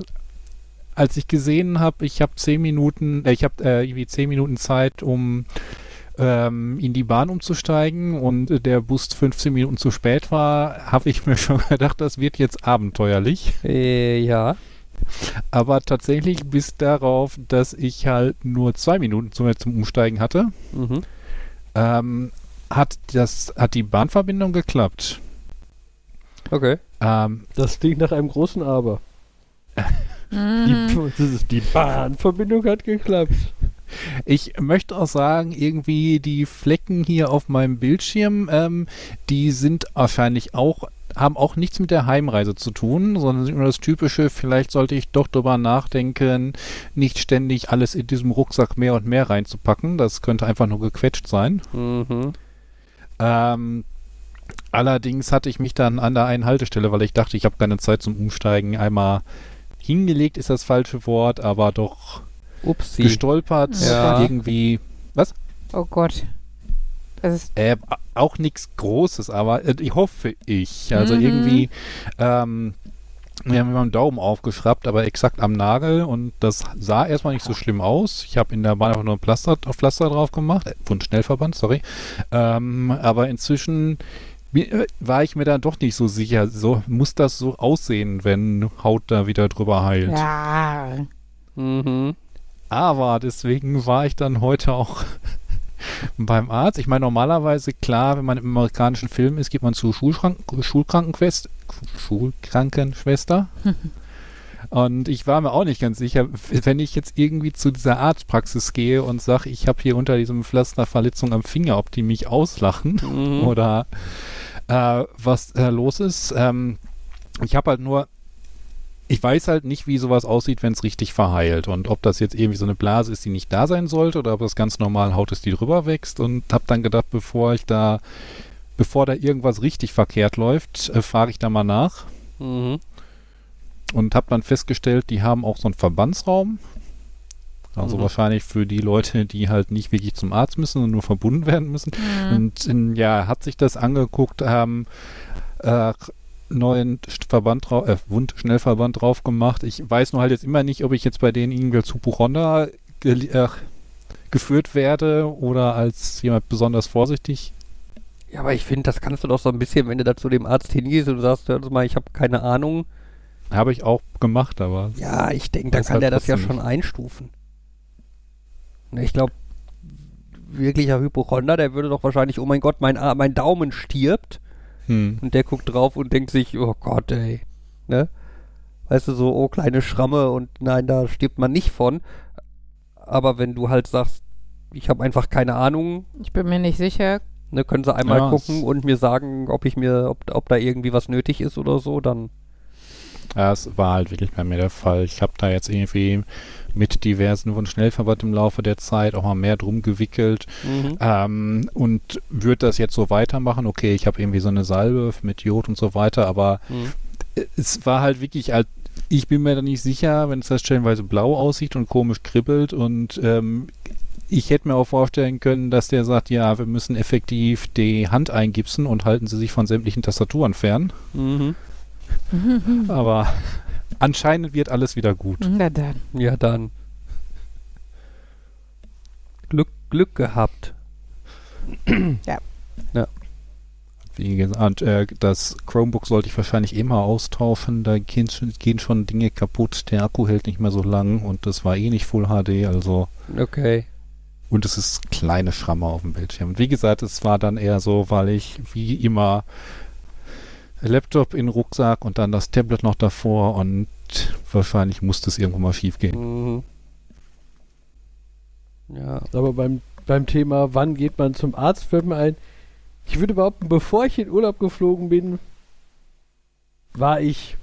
als ich gesehen habe, ich habe zehn Minuten, äh, ich habe äh, irgendwie zehn Minuten Zeit, um ähm, in die Bahn umzusteigen und der Bus 15 Minuten zu spät war, habe ich mir schon gedacht, das wird jetzt abenteuerlich. Äh, ja. Aber tatsächlich bis darauf, dass ich halt nur zwei Minuten zum, zum Umsteigen hatte, Mhm. ähm, hat das hat die Bahnverbindung geklappt. Okay. Ähm, Das klingt nach einem großen Aber. Mhm. Die, ist, die Bahnverbindung hat geklappt. Ich möchte auch sagen, irgendwie die Flecken hier auf meinem Bildschirm, ähm, die sind wahrscheinlich auch, haben auch nichts mit der Heimreise zu tun, sondern sind nur das typische, vielleicht sollte ich doch drüber nachdenken, nicht ständig alles in diesem Rucksack mehr und mehr reinzupacken. Das könnte einfach nur gequetscht sein. Mhm. Ähm, allerdings hatte ich mich dann an der einen Haltestelle, weil ich dachte, ich habe keine Zeit zum Umsteigen, einmal hingelegt ist das falsche Wort, aber doch Upsi. gestolpert, Ja. irgendwie Oh Gott. Das ist. Äh, auch nichts Großes, aber äh, ich hoffe ich. Also Mhm. irgendwie, ähm, wir haben mir einen Daumen aufgeschraubt, aber exakt am Nagel und das sah erstmal nicht so schlimm aus. Ich habe in der Bahn einfach nur ein Pflaster, Pflaster drauf gemacht, äh, Wundschnellverband, sorry. Ähm, aber inzwischen äh, war ich mir dann doch nicht so sicher. So muss das so aussehen, wenn Haut da wieder drüber heilt. Ja. Mhm. Aber deswegen war ich dann heute auch beim Arzt. Ich meine, normalerweise, klar, wenn man im amerikanischen Film ist, geht man zur Schulschrank Schulkrankenquest Schulkrankenschwester. Und ich war mir auch nicht ganz sicher, wenn ich jetzt irgendwie zu dieser Arztpraxis gehe und sage, ich habe hier unter diesem Pflaster Verletzung am Finger, ob die mich auslachen Mhm. oder äh, was äh, los ist. Ähm, ich habe halt nur, ich weiß halt nicht, wie sowas aussieht, wenn es richtig verheilt und ob das jetzt irgendwie so eine Blase ist, die nicht da sein sollte oder ob das ganz normal Haut ist, die drüber wächst und habe dann gedacht, bevor ich da, bevor da irgendwas richtig verkehrt läuft, äh, frage ich da mal nach Mhm. und habe dann festgestellt, die haben auch so einen Verbandsraum. Also Mhm. wahrscheinlich für die Leute, die halt nicht wirklich zum Arzt müssen und nur verbunden werden müssen. Mhm. Und in, ja, hat sich das angeguckt, haben äh, neuen Verband drauf, äh, Wundschnellverband drauf gemacht. Ich weiß nur halt jetzt immer nicht, ob ich jetzt bei denen irgendwie als Hypochonder ge äh, geführt werde oder als jemand besonders vorsichtig. Ja, aber ich finde, das kannst du doch so ein bisschen, wenn du da zu dem Arzt hingehst und sagst, hör mal, ich habe keine Ahnung. Habe ich auch gemacht, aber Ja, ich denke, dann kann halt der das ja schon einstufen. Ne, Ich glaube, wirklicher Hypochonder, der würde doch wahrscheinlich, oh mein Gott, mein, mein Daumen stirbt. Hm. Und der guckt drauf und denkt sich, oh Gott, ey. Ne? Weißt du, so, oh, kleine Schramme und nein, da stirbt man nicht von. Aber wenn du halt sagst, ich habe einfach keine Ahnung, Ich bin mir nicht sicher. ne, können sie einmal Ja, gucken und mir sagen, ob ich mir, ob, ob da irgendwie was nötig ist oder so, dann. Ja, es war halt wirklich bei mir der Fall. Ich habe da jetzt irgendwie mit diversen Wundschnellverband im Laufe der Zeit auch mal mehr drum gewickelt Mhm. ähm, und würde das jetzt so weitermachen. Okay, ich habe irgendwie so eine Salbe mit Jod und so weiter, aber Mhm. es war halt wirklich halt, ich bin mir da nicht sicher, wenn es da stellenweise blau aussieht und komisch kribbelt und ähm, ich hätte mir auch vorstellen können, dass der sagt, ja, wir müssen effektiv die Hand eingipsen und halten sie sich von sämtlichen Tastaturen fern. Mhm. Aber anscheinend wird alles wieder gut. Na dann. Ja, dann. Glück, Glück gehabt. Wie gesagt, äh, das Chromebook sollte ich wahrscheinlich immer austauschen. Da gehen schon, gehen schon Dinge kaputt. Der Akku hält nicht mehr so lang und das war eh nicht Full HD, also. Okay. Und es ist kleine Schramme auf dem Bildschirm. Und wie gesagt, es war dann eher so, weil ich wie immer Laptop in den Rucksack und dann das Tablet noch davor und wahrscheinlich musste es irgendwo mal schief gehen. Mhm. Ja. Aber beim, beim Thema, wann geht man zum Arzt, fällt mir ein, ich würde behaupten, bevor ich in Urlaub geflogen bin, war ich,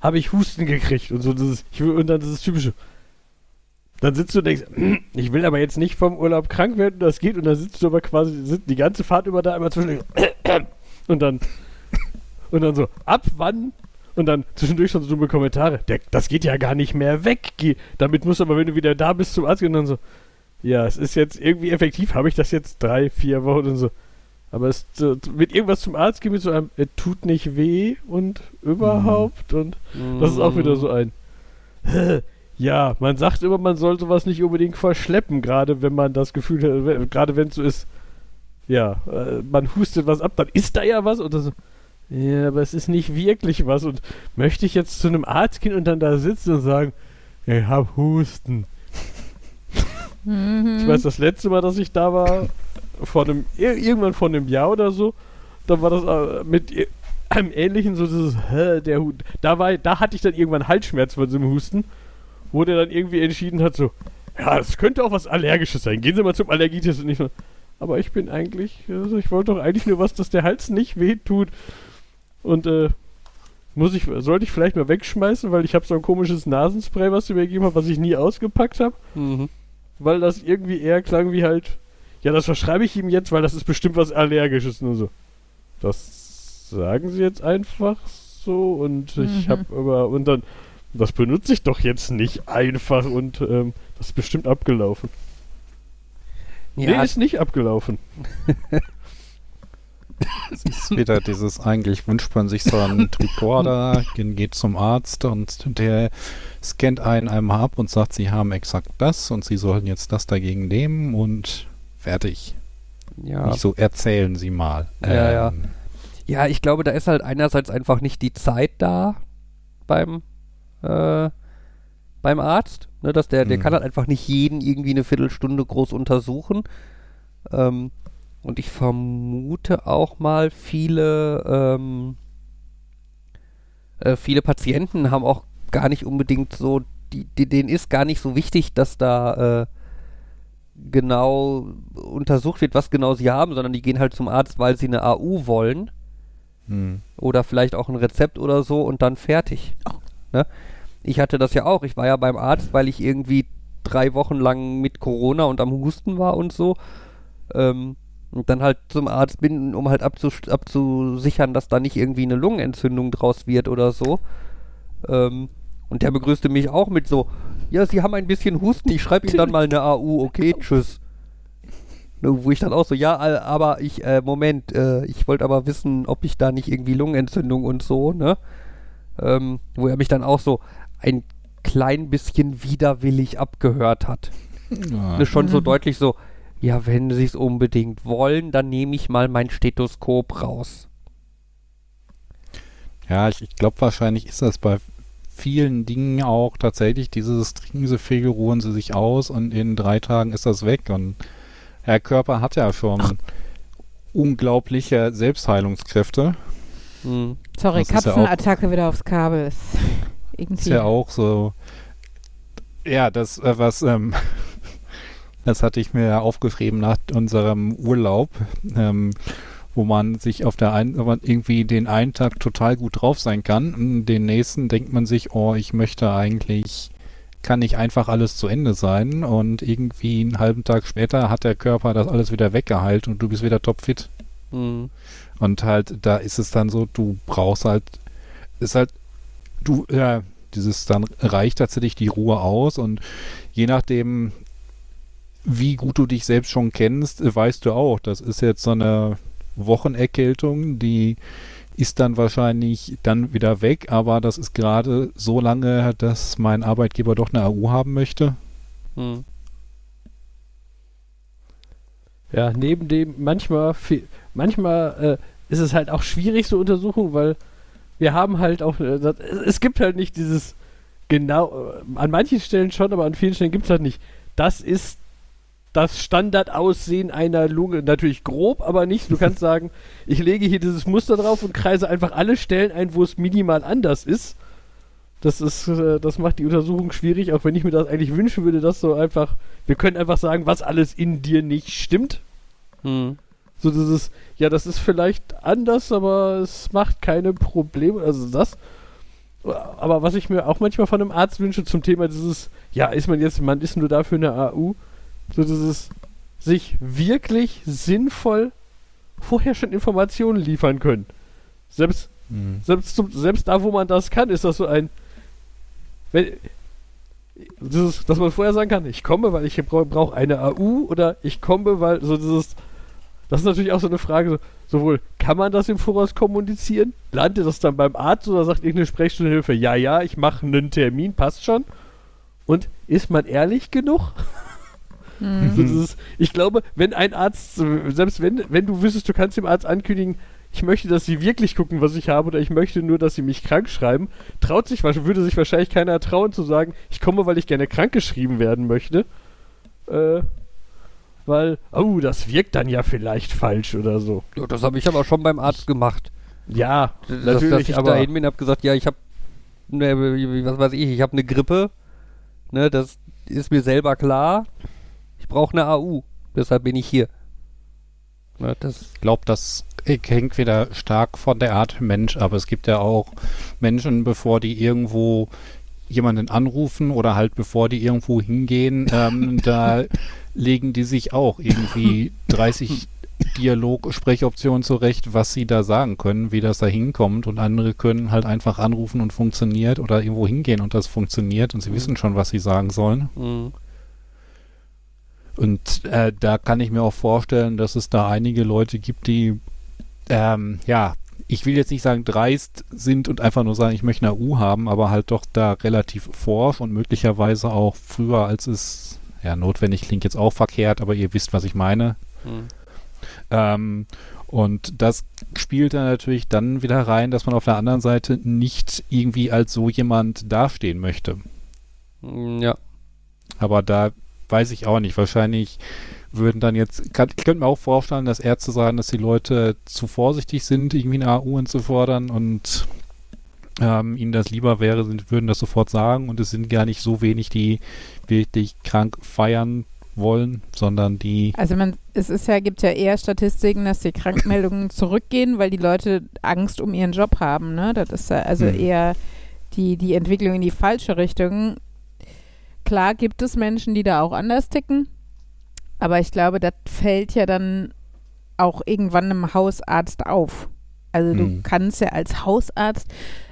habe ich Husten gekriegt und so, dieses, ich will, und dann dieses typische. Dann sitzt du und denkst, ich will aber jetzt nicht vom Urlaub krank werden, das geht, und dann sitzt du aber quasi sitzt die ganze Fahrt über da immer zwischen und dann und dann so, ab wann? Und dann zwischendurch schon so dumme Kommentare. Der, das geht ja gar nicht mehr weg. Geh, damit musst du aber, wenn du wieder da bist, zum Arzt gehen und dann so, ja, es ist jetzt irgendwie effektiv, habe ich das jetzt drei, vier Wochen und so. Aber es mit irgendwas zum Arzt gehen mit so einem, es tut nicht weh und überhaupt und das ist auch wieder so ein. Ja, man sagt immer, man soll sowas nicht unbedingt verschleppen, gerade wenn man das Gefühl hat, gerade wenn es so ist, ja, äh, man hustet was ab, dann ist da ja was das so, ja, aber es ist nicht wirklich was und möchte ich jetzt zu einem Arzt gehen und dann da sitzen und sagen, ich hab Husten. Ich weiß, das letzte Mal, dass ich da war, vor einem, ir irgendwann vor einem Jahr oder so, da war das äh, mit, einem ähnlichen, so dieses, hä, der Hut. Da, war, da hatte ich dann irgendwann Halsschmerz von so einem Husten, wo der dann irgendwie entschieden hat, so, ja, das könnte auch was Allergisches sein. Gehen Sie mal zum Allergietest und nicht nur. Aber ich bin eigentlich, also ich wollte doch eigentlich nur was, dass der Hals nicht wehtut. Und äh, muss ich, sollte ich vielleicht mal wegschmeißen, weil ich habe so ein komisches Nasenspray, was sie mir gegeben hat, was ich nie ausgepackt habe. Mhm. Weil das irgendwie eher klang wie halt, ja, das verschreibe ich ihm jetzt, weil das ist bestimmt was Allergisches. Nur so. Das sagen sie jetzt einfach so und ich Mhm. habe aber, und dann, das benutze ich doch jetzt nicht einfach und ähm, das ist bestimmt abgelaufen. Ja, Nee, ist nicht abgelaufen. Es ist wieder dieses, eigentlich wünscht man sich so einen Tricorder, geht zum Arzt und der scannt einen einmal ab und sagt, sie haben exakt das und sie sollen jetzt das dagegen nehmen und fertig. ja. Nicht so, erzählen Sie mal. Ja, ja. Ähm, Ja, ich glaube, da ist halt einerseits einfach nicht die Zeit da beim, äh, beim Arzt. Ne, dass der, der Mhm. kann halt einfach nicht jeden irgendwie eine Viertelstunde groß untersuchen. Ähm, und ich vermute auch mal, viele, ähm, äh, viele Patienten haben auch gar nicht unbedingt so, die, die, denen ist gar nicht so wichtig, dass da äh, genau untersucht wird, was genau sie haben, sondern die gehen halt zum Arzt, weil sie eine AU wollen hm. oder vielleicht auch ein Rezept oder so und dann fertig. Ne? Ich hatte das ja auch. Ich war ja beim Arzt, weil ich irgendwie drei Wochen lang mit Corona und am Husten war und so. Ähm, und dann halt zum Arzt bin, um halt abzus abzusichern, dass da nicht irgendwie eine Lungenentzündung draus wird oder so. Ähm, und der begrüßte mich auch mit so, ja, Sie haben ein bisschen Husten, ich schreibe Ihnen dann mal eine AU, okay, tschüss. Ne, Wo ich dann auch so, ja, aber ich, äh, Moment, äh, ich wollte aber wissen, ob ich da nicht irgendwie Lungenentzündung und so, ne? Ähm, wo er mich dann auch so ein klein bisschen widerwillig abgehört hat. Ja. Schon so Mhm. deutlich so, ja, wenn Sie es unbedingt wollen, dann nehme ich mal mein Stethoskop raus. Ja, ich, ich glaube, wahrscheinlich ist das bei vielen Dingen auch tatsächlich dieses trinken Sie viel, ruhen Sie sich aus und in drei Tagen ist das weg. Und der Körper hat ja schon unglaubliche Selbstheilungskräfte. Hm. Sorry, ist ja Katzenattacke wieder aufs Kabel. Ist Ist irgendwie. ja auch so. Ja, das, äh, was, ähm, das hatte ich mir ja aufgeschrieben nach unserem Urlaub, ähm, wo man sich auf der einen, wo man irgendwie den einen Tag total gut drauf sein kann, und den nächsten denkt man sich, oh, ich möchte eigentlich, kann nicht einfach alles zu Ende sein und irgendwie einen halben Tag später hat der Körper das alles wieder weggeheilt und du bist wieder topfit. Hm. Und halt, da ist es dann so, du brauchst halt, ist halt, du, ja, dieses, dann reicht tatsächlich die Ruhe aus und je nachdem, wie gut du dich selbst schon kennst, weißt du auch, das ist jetzt so eine Wochenerkältung, die ist dann wahrscheinlich dann wieder weg, aber das ist gerade so lange, dass mein Arbeitgeber doch eine AU haben möchte. Hm. Ja, neben dem, manchmal, manchmal äh, ist es halt auch schwierig, so Untersuchungen, weil wir haben halt auch, äh, es gibt halt nicht dieses genau, äh, an manchen Stellen schon, aber an vielen Stellen gibt es halt nicht. Das ist das Standardaussehen einer Lunge. Natürlich grob, aber nicht. Du kannst sagen, ich lege hier dieses Muster drauf und kreise einfach alle Stellen ein, wo es minimal anders ist. Das ist, äh, das macht die Untersuchung schwierig, auch wenn ich mir das eigentlich wünschen würde, dass so einfach, wir können einfach sagen, was alles in dir nicht stimmt. Hm. So dieses, ja, das ist vielleicht anders, aber es macht keine Probleme. Also das. Aber was ich mir auch manchmal von einem Arzt wünsche zum Thema dieses, ja, ist man jetzt, man ist nur dafür eine AU, so dieses sich wirklich sinnvoll vorher schon Informationen liefern können. Selbst, Hm. selbst, zum, selbst da, wo man das kann, ist das so ein, wenn, dieses, dass man vorher sagen kann, ich komme, weil ich brauche brauch eine AU oder ich komme, weil so dieses, das ist natürlich auch so eine Frage, so, sowohl kann man das im Voraus kommunizieren, landet das dann beim Arzt oder sagt irgendeine Sprechstundenhilfe, ja, ja, ich mache einen Termin, passt schon. Und ist man ehrlich genug? Mhm. So dieses, ich glaube, wenn ein Arzt, selbst wenn, wenn du wüsstest, du kannst dem Arzt ankündigen, ich möchte, dass sie wirklich gucken, was ich habe, oder ich möchte nur, dass sie mich krank schreiben, traut sich, würde sich wahrscheinlich keiner trauen zu sagen, ich komme, weil ich gerne krank geschrieben werden möchte. Äh, weil, oh, das wirkt dann ja vielleicht falsch oder so. Ja, das habe ich aber schon beim Arzt gemacht. Ja, Dass, dass natürlich, ich aber dahin bin, habe gesagt, ja, ich habe, ne, was weiß ich, ich habe eine Grippe. Ne, das ist mir selber klar. Ich brauche eine AU. Deshalb bin ich hier. Ne, das, Ich glaube, das hängt wieder stark von der Art Mensch ab. Es gibt ja auch Menschen, bevor die irgendwo jemanden anrufen oder halt bevor die irgendwo hingehen, ähm, da legen die sich auch irgendwie 30 Dialog-Sprechoptionen zurecht, was sie da sagen können, wie das da hinkommt und andere können halt einfach anrufen und funktioniert oder irgendwo hingehen und das funktioniert und sie wissen schon, was sie sagen sollen. mh. Und äh, da kann ich mir auch vorstellen, dass es da einige Leute gibt, die, ähm, ja, ich will jetzt nicht sagen dreist sind und einfach nur sagen, ich möchte eine AU haben, aber halt doch da relativ forsch und möglicherweise auch früher, als es, ja, notwendig klingt jetzt auch verkehrt, aber ihr wisst, was ich meine. Mh. Ähm, und das spielt dann natürlich dann wieder rein, dass man auf der anderen Seite nicht irgendwie als so jemand dastehen möchte. Mm, Ja. Aber da weiß ich auch nicht. Wahrscheinlich würden dann jetzt, kann, ich könnte mir auch vorstellen, dass Ärzte sagen, dass die Leute zu vorsichtig sind, irgendwie eine AU anzufordern und ähm, ihnen das lieber wäre, sind, würden das sofort sagen und es sind gar nicht so wenig, die wirklich krank feiern wollen, sondern die Also man, es ist ja, gibt ja eher Statistiken, dass die Krankmeldungen zurückgehen, weil die Leute Angst um ihren Job haben, ne? Das ist ja also Hm. eher die, die Entwicklung in die falsche Richtung. Klar gibt es Menschen, die da auch anders ticken, aber ich glaube, das fällt ja dann auch irgendwann einem Hausarzt auf. Also du Hm. kannst ja als Hausarzt,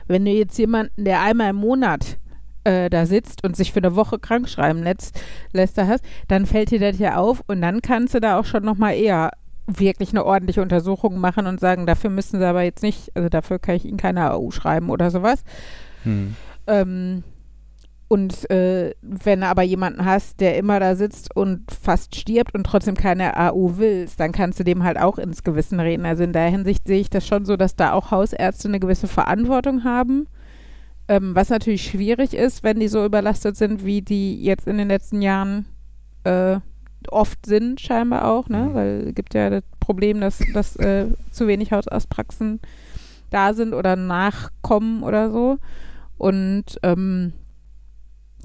wenn du jetzt jemanden, der einmal im Monat äh, da sitzt und sich für eine Woche krank schreiben lässt, lässt da hast, dann fällt dir das ja auf und dann kannst du da auch schon nochmal eher wirklich eine ordentliche Untersuchung machen und sagen, dafür müssen sie aber jetzt nicht, also dafür kann ich ihnen keine AU schreiben oder sowas. hm, Ähm, und äh, wenn du aber jemanden hast, der immer da sitzt und fast stirbt und trotzdem keine AU willst, dann kannst du dem halt auch ins Gewissen reden. Also in der Hinsicht sehe ich das schon so, dass da auch Hausärzte eine gewisse Verantwortung haben. Ähm, was natürlich schwierig ist, wenn die so überlastet sind, wie die jetzt in den letzten Jahren äh, oft sind, scheinbar auch, ne? Mhm. Weil es gibt ja das Problem, dass, dass äh, zu wenig Hausarztpraxen da sind oder nachkommen oder so. Und ähm,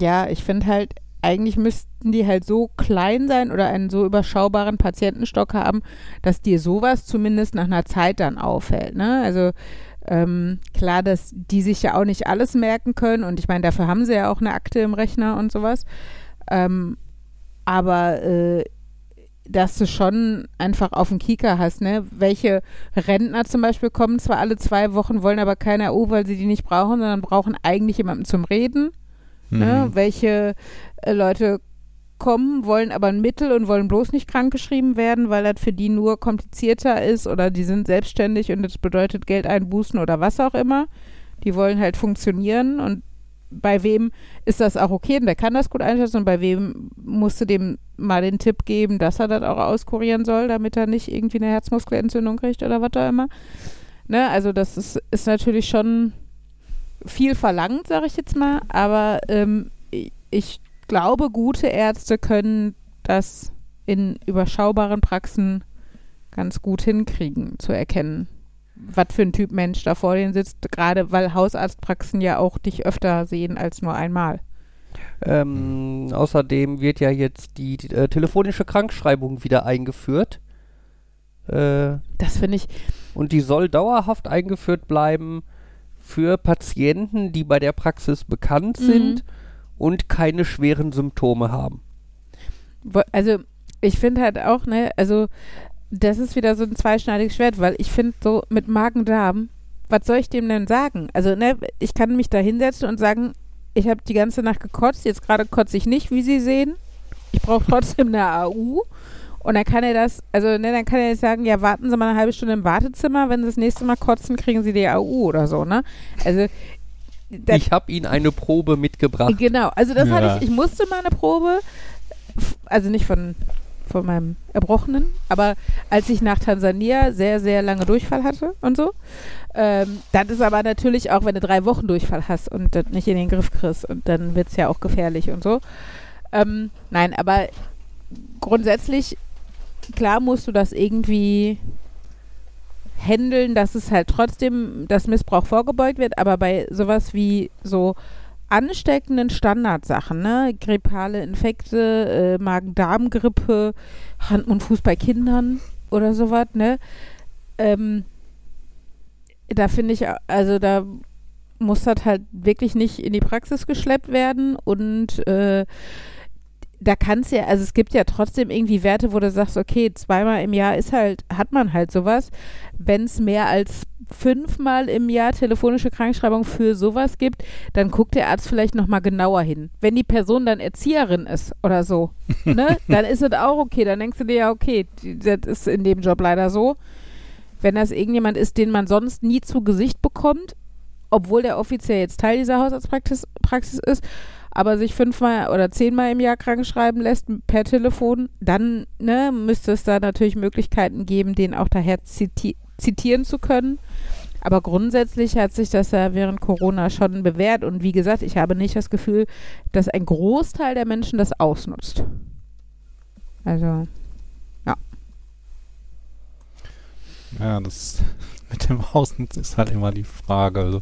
ja, ich finde halt, eigentlich müssten die halt so klein sein oder einen so überschaubaren Patientenstock haben, dass dir sowas zumindest nach einer Zeit dann auffällt. Ne? Also ähm, klar, dass die sich ja auch nicht alles merken können und ich meine, dafür haben sie ja auch eine Akte im Rechner und sowas. Ähm, aber äh, dass du schon einfach auf dem Kieker hast, ne? Welche Rentner zum Beispiel kommen zwar alle zwei Wochen, wollen aber keine AU, weil sie die nicht brauchen, sondern brauchen eigentlich jemanden zum Reden. Ne? Mhm. Welche äh, Leute kommen, wollen aber ein Mittel und wollen bloß nicht krankgeschrieben werden, weil das für die nur komplizierter ist oder die sind selbstständig und das bedeutet Geld einbußen oder was auch immer. Die wollen halt funktionieren und bei wem ist das auch okay und der kann das gut einschätzen und bei wem musst du dem mal den Tipp geben, dass er das auch auskurieren soll, damit er nicht irgendwie eine Herzmuskelentzündung kriegt oder was auch immer. Ne, also das ist, ist natürlich schon viel verlangt, sage ich jetzt mal, aber ähm, ich, glaube, gute Ärzte können das in überschaubaren Praxen ganz gut hinkriegen, zu erkennen, was für ein Typ Mensch da vor denen sitzt, gerade weil Hausarztpraxen ja auch dich öfter sehen als nur einmal. Ähm, außerdem wird ja jetzt die, die äh, telefonische Krankschreibung wieder eingeführt. Äh, Das finde ich, und die soll dauerhaft eingeführt bleiben für Patienten, die bei der Praxis bekannt Mhm. sind und keine schweren Symptome haben. also ich finde halt auch, ne, also das ist wieder so ein zweischneidiges Schwert, weil ich finde so mit Magen-Darm, was soll ich dem denn sagen? Also, ne, ich kann mich da hinsetzen und sagen, ich habe die ganze Nacht gekotzt, jetzt gerade kotze ich nicht, wie Sie sehen. Ich brauche trotzdem eine AU. Und dann kann er das, also ne, dann kann er jetzt sagen, ja, warten Sie mal eine halbe Stunde im Wartezimmer, wenn Sie das nächste Mal kotzen, kriegen Sie die AU oder so, ne? Also das, ich habe Ihnen eine Probe mitgebracht. Genau, also das Ja. hatte ich, ich musste mal eine Probe, also nicht von, von meinem Erbrochenen, aber als ich nach Tansania sehr, sehr lange Durchfall hatte und so, ähm, das ist aber natürlich auch, wenn du drei Wochen Durchfall hast und das nicht in den Griff kriegst und dann wird es ja auch gefährlich und so. Ähm, nein, aber grundsätzlich, klar musst du das irgendwie handeln, dass es halt trotzdem, dass Missbrauch vorgebeugt wird, aber bei sowas wie so ansteckenden Standardsachen, ne, grippale Infekte, äh, Magen-Darm-Grippe, Hand- und Fuß bei Kindern oder sowas, ne, ähm, da finde ich, also da muss das halt wirklich nicht in die Praxis geschleppt werden und äh, da kann es ja, also es gibt ja trotzdem irgendwie Werte, wo du sagst, okay, zweimal im Jahr ist halt, hat man halt sowas. Wenn es mehr als fünfmal im Jahr telefonische Krankschreibung für sowas gibt, dann guckt der Arzt vielleicht nochmal genauer hin. Wenn die Person dann Erzieherin ist oder so, ne, dann ist es auch okay. Dann denkst du dir ja, okay, das ist in dem Job leider so. Wenn das irgendjemand ist, den man sonst nie zu Gesicht bekommt, obwohl der offiziell jetzt Teil dieser Hausarztpraxis Praxis ist, aber sich fünfmal oder zehnmal im Jahr krank schreiben lässt per Telefon, dann ne, müsste es da natürlich Möglichkeiten geben, den auch daher ziti zitieren zu können. Aber grundsätzlich hat sich das ja während Corona schon bewährt. Und wie gesagt, ich habe nicht das Gefühl, dass ein Großteil der Menschen das ausnutzt. Also, Ja, das mit dem Ausnutzen ist halt immer die Frage. Also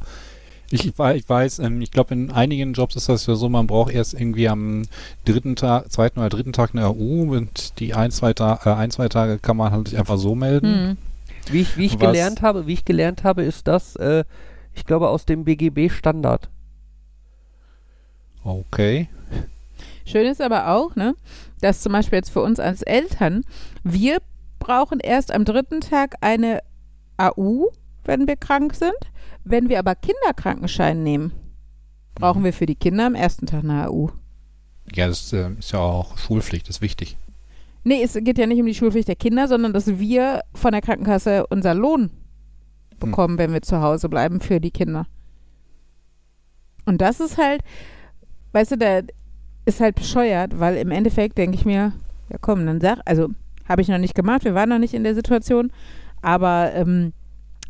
ich, ich wei- ich weiß, ähm, ich glaube, in einigen Jobs ist das ja so, man braucht erst irgendwie am dritten Tag, zweiten oder dritten Tag eine RU und die ein, zwei, Ta äh, ein, zwei Tage kann man halt sich einfach so melden. hm. Wie ich, wie ich Was- gelernt habe, wie ich gelernt habe, ist das, äh, ich glaube, aus dem BGB-Standard. Okay. Schön ist aber auch, ne, dass zum Beispiel jetzt für uns als Eltern, wir brauchen erst am dritten Tag eine AU, wenn wir krank sind. Wenn wir aber Kinderkrankenschein nehmen, brauchen wir für die Kinder am ersten Tag eine AU. Ja, das äh, ist ja auch Schulpflicht, das ist wichtig. Nee, es geht ja nicht um die Schulpflicht der Kinder, sondern dass wir von der Krankenkasse unser Lohn bekommen, wenn wir zu Hause bleiben für die Kinder. Und das ist halt, weißt du, da ist halt bescheuert, weil im Endeffekt denke ich mir, ja komm, dann sag, also habe ich noch nicht gemacht, wir waren noch nicht in der Situation, aber ähm,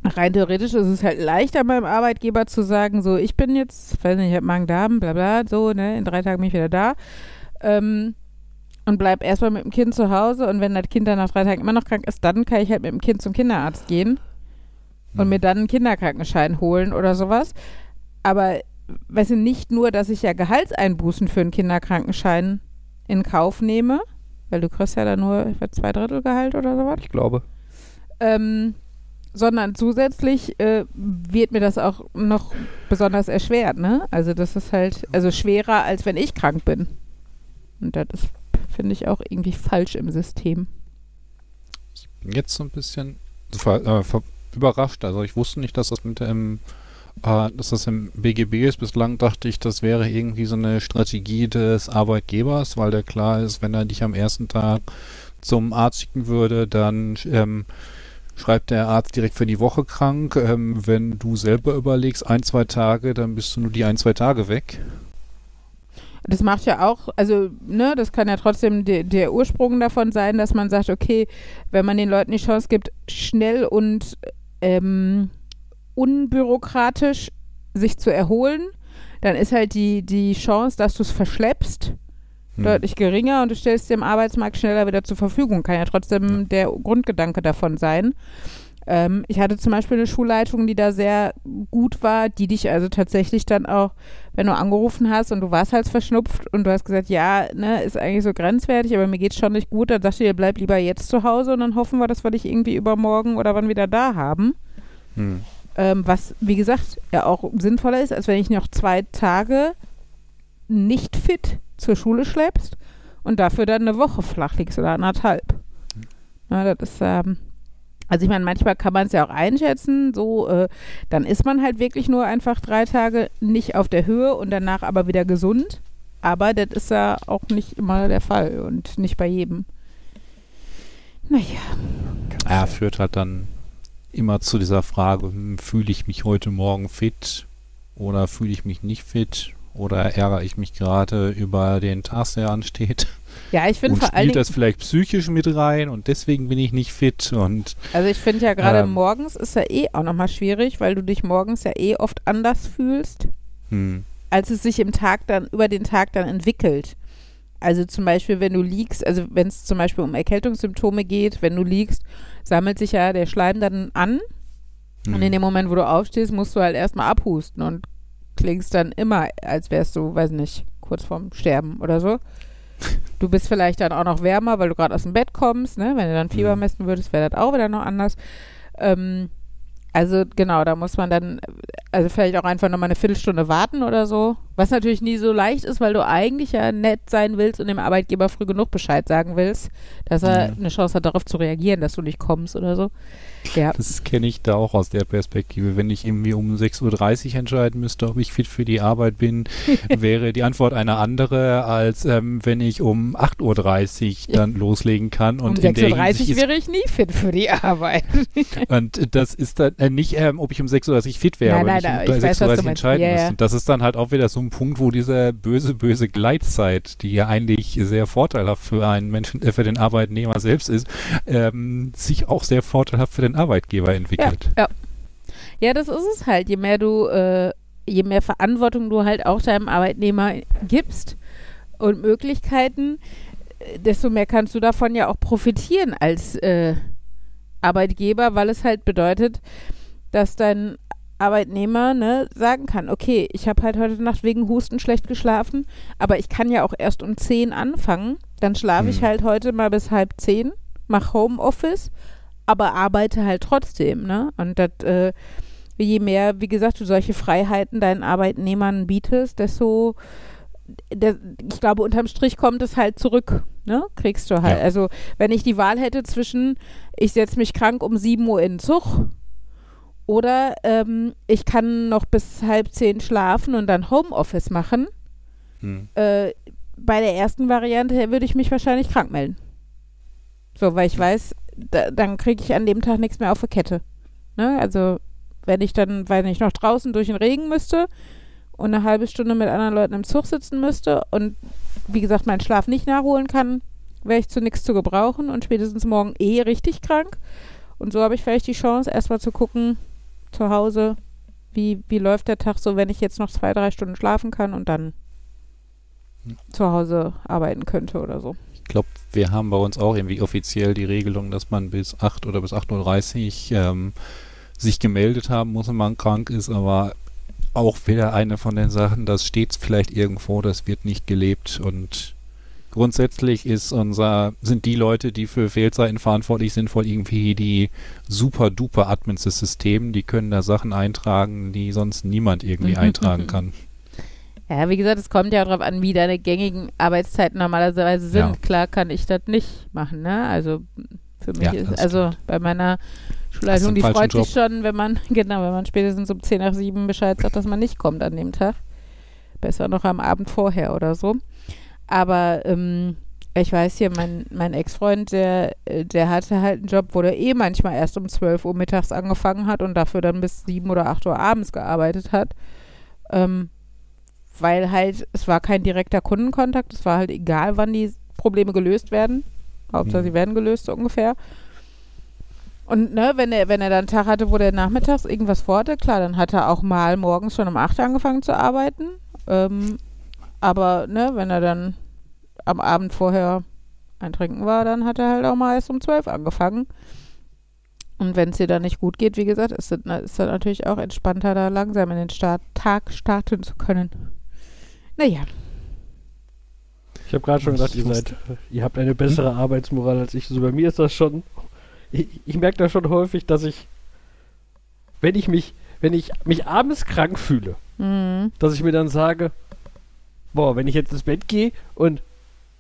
rein theoretisch ist es halt leichter meinem Arbeitgeber zu sagen, so ich bin jetzt, weiß nicht, ich habe Magen-Darm, bla bla, so, ne, in drei Tagen bin ich wieder da. Ähm, und bleib erstmal mit dem Kind zu Hause und wenn das Kind dann nach drei Tagen immer noch krank ist, dann kann ich halt mit dem Kind zum Kinderarzt gehen und Mhm. mir dann einen Kinderkrankenschein holen oder sowas. Aber weißt du, nicht nur, dass ich ja Gehaltseinbußen für einen Kinderkrankenschein in Kauf nehme, weil du kriegst ja dann nur ich weiß, zwei Drittel Gehalt oder sowas, Ich glaube. ähm, sondern zusätzlich äh, wird mir das auch noch besonders erschwert, ne? Also das ist halt, also schwerer, als wenn ich krank bin. Und das finde ich, auch irgendwie falsch im System. bin jetzt so ein bisschen ver, äh, ver, überrascht. Also ich wusste nicht, dass das mit dem äh, dass das im BGB ist. Bislang dachte ich, das wäre irgendwie so eine Strategie des Arbeitgebers, weil der klar ist, wenn er dich am ersten Tag zum Arzt schicken würde, dann ähm, schreibt der Arzt direkt für die Woche krank. Ähm, wenn du selber überlegst, ein, zwei Tage, dann bist du nur die ein, zwei Tage weg. Das macht ja auch, also, ne, das kann ja trotzdem de, der Ursprung davon sein, dass man sagt, okay, wenn man den Leuten die Chance gibt, schnell und ähm, unbürokratisch sich zu erholen, dann ist halt die, die Chance, dass du es verschleppst, Hm. deutlich geringer und du stellst dem Arbeitsmarkt schneller wieder zur Verfügung. Kann ja trotzdem der Grundgedanke davon sein. Ähm, ich hatte zum Beispiel eine Schulleitung, die da sehr gut war, die dich also tatsächlich dann auch, wenn du angerufen hast und du warst halt verschnupft und du hast gesagt, ja, ne, ist eigentlich so grenzwertig, aber mir geht's schon nicht gut, dann sagst du dir, bleib lieber jetzt zu Hause und dann hoffen wir, dass wir dich irgendwie übermorgen oder wann wieder da haben. Hm. Ähm, was, wie gesagt, ja auch sinnvoller ist, als wenn ich noch zwei Tage nicht fit zur Schule schleppst und dafür dann eine Woche flach liegst oder anderthalb. Ja, das ist, ähm, also ich meine, manchmal kann man es ja auch einschätzen, so, äh, dann ist man halt wirklich nur einfach drei Tage nicht auf der Höhe und danach aber wieder gesund. Aber das ist ja auch nicht immer der Fall und nicht bei jedem. Naja. Er führt halt dann immer zu dieser Frage, hm, fühle ich mich heute Morgen fit oder fühle ich mich nicht fit oder ärgere ich mich gerade über den Task, der ansteht Ja, ich finde vor allen spielt das vielleicht psychisch mit rein und deswegen bin ich nicht fit und also ich finde ja gerade Ähm. morgens ist ja eh auch nochmal schwierig, weil du dich morgens ja eh oft anders fühlst. hm, als es sich im Tag dann, über den Tag dann entwickelt. Also zum Beispiel, wenn du liegst, also wenn es zum Beispiel um Erkältungssymptome geht, wenn du liegst, sammelt sich ja der Schleim dann an Und in Hm. dem Moment, wo du aufstehst, musst du halt erstmal abhusten und klingst dann immer, als wärst du, weiß nicht, kurz vorm Sterben oder so. Du bist vielleicht dann auch noch wärmer, weil du gerade aus dem Bett kommst, ne? Wenn du dann Fieber Mhm. messen würdest, wäre das auch wieder noch anders. Ähm, also genau, da muss man dann, also vielleicht auch einfach nochmal eine Viertelstunde warten oder so. Was natürlich nie so leicht ist, weil du eigentlich ja nett sein willst und dem Arbeitgeber früh genug Bescheid sagen willst, dass er Mhm. eine Chance hat, darauf zu reagieren, dass du nicht kommst oder so. Ja. Das kenne ich da auch aus der Perspektive. Wenn ich irgendwie um 6.30 Uhr entscheiden müsste, ob ich fit für die Arbeit bin, wäre die Antwort eine andere, als ähm, wenn ich um 8.30 Uhr dann loslegen kann. Und um in der 6.30 Uhr wäre ich nie fit für die Arbeit. und das ist dann äh, nicht, ähm, ob ich um 6.30 Uhr fit wäre, Nein, aber nein, wenn ich um ich weiß, was du 6.30 Uhr entscheiden ja. müsste. Und das ist dann halt auch wieder so ein Punkt, wo diese böse, böse Gleitzeit, die ja eigentlich sehr vorteilhaft für einen Menschen, äh, für den Arbeitnehmer selbst ist, ähm, sich auch sehr vorteilhaft für den Arbeitgeber entwickelt. Ja, ja, das ist es halt. Je mehr du, äh, je mehr Verantwortung du halt auch deinem Arbeitnehmer gibst und Möglichkeiten, äh, desto mehr kannst du davon ja auch profitieren als äh, Arbeitgeber, weil es halt bedeutet, dass dein Arbeitnehmer ne, sagen kann, okay, ich habe halt heute Nacht wegen Husten schlecht geschlafen, aber ich kann ja auch erst um 10 anfangen. Dann schlafe ich Hm. halt heute mal bis halb 10, mache Homeoffice, aber arbeite halt trotzdem. Ne? Und das, äh, je mehr, wie gesagt, du solche Freiheiten deinen Arbeitnehmern bietest, desto, der, ich glaube, unterm Strich kommt es halt zurück. Ne? Kriegst du halt. Ja. Also, wenn ich die Wahl hätte zwischen, ich setze mich krank um 7 Uhr in den Zug oder ähm, ich kann noch bis halb zehn schlafen und dann Homeoffice machen. Hm. Äh, bei der ersten Variante würde ich mich wahrscheinlich krank melden. So, weil ich weiß, da, dann kriege ich an dem Tag nichts mehr auf der Kette. Ne? Also, wenn ich dann, weil ich noch draußen durch den Regen müsste und eine halbe Stunde mit anderen Leuten im Zug sitzen müsste und wie gesagt, meinen Schlaf nicht nachholen kann, wäre ich zu nichts zu gebrauchen und spätestens morgen eh richtig krank. Und so habe ich vielleicht die Chance, erstmal zu gucken, zu Hause, wie, wie läuft der Tag so, wenn ich jetzt noch zwei, drei Stunden schlafen kann und dann zu Hause arbeiten könnte oder so. Ich glaube, wir haben bei uns auch irgendwie offiziell die Regelung, dass man bis 8 oder bis 8.30 Uhr ähm, sich gemeldet haben muss, wenn man krank ist, aber auch wieder eine von den Sachen, das steht vielleicht irgendwo, das wird nicht gelebt. Und grundsätzlich ist unser, sind die Leute, die für Fehlzeiten verantwortlich sind, voll irgendwie die super duper Admins des Systems, die können da Sachen eintragen, die sonst niemand irgendwie Mhm, eintragen kann. Ja, wie gesagt, es kommt ja darauf an, wie deine gängigen Arbeitszeiten normalerweise sind. Ja. Klar kann ich das nicht machen, ne? Also für mich Ja, ist, also stimmt. bei meiner Schulleitung, die freut Job? sich schon, wenn man, genau, wenn man spätestens um 10 nach 7 Bescheid sagt, dass man nicht kommt an dem Tag. Besser noch am Abend vorher oder so. Aber ähm, ich weiß hier, mein, mein Ex-Freund, der, der hatte halt einen Job, wo der eh manchmal erst um 12 Uhr mittags angefangen hat und dafür dann bis 7 oder 8 Uhr abends gearbeitet hat. Ähm, weil halt, es war kein direkter Kundenkontakt, es war halt egal, wann die Probleme gelöst werden. Hauptsache, Mhm. sie werden gelöst, so ungefähr. Und ne, wenn er, wenn er dann einen Tag hatte, wo der nachmittags irgendwas vorhatte, klar, dann hat er auch mal morgens schon um 8 Uhr angefangen zu arbeiten. Ähm, aber ne, wenn er dann am Abend vorher ein Trinken war, dann hat er halt auch mal erst um 12 angefangen. Und wenn es dir dann nicht gut geht, wie gesagt, ist es ist das natürlich auch entspannter, da langsam in den Start, Tag starten zu können. Naja, Ich habe gerade schon gedacht, ihr seid, ihr habt eine bessere Arbeitsmoral als ich. So bei mir ist das schon. Ich, ich merke da schon häufig, dass ich, wenn ich mich, wenn ich mich abends krank fühle, mhm. dass ich mir dann sage, boah, wenn ich jetzt ins Bett gehe und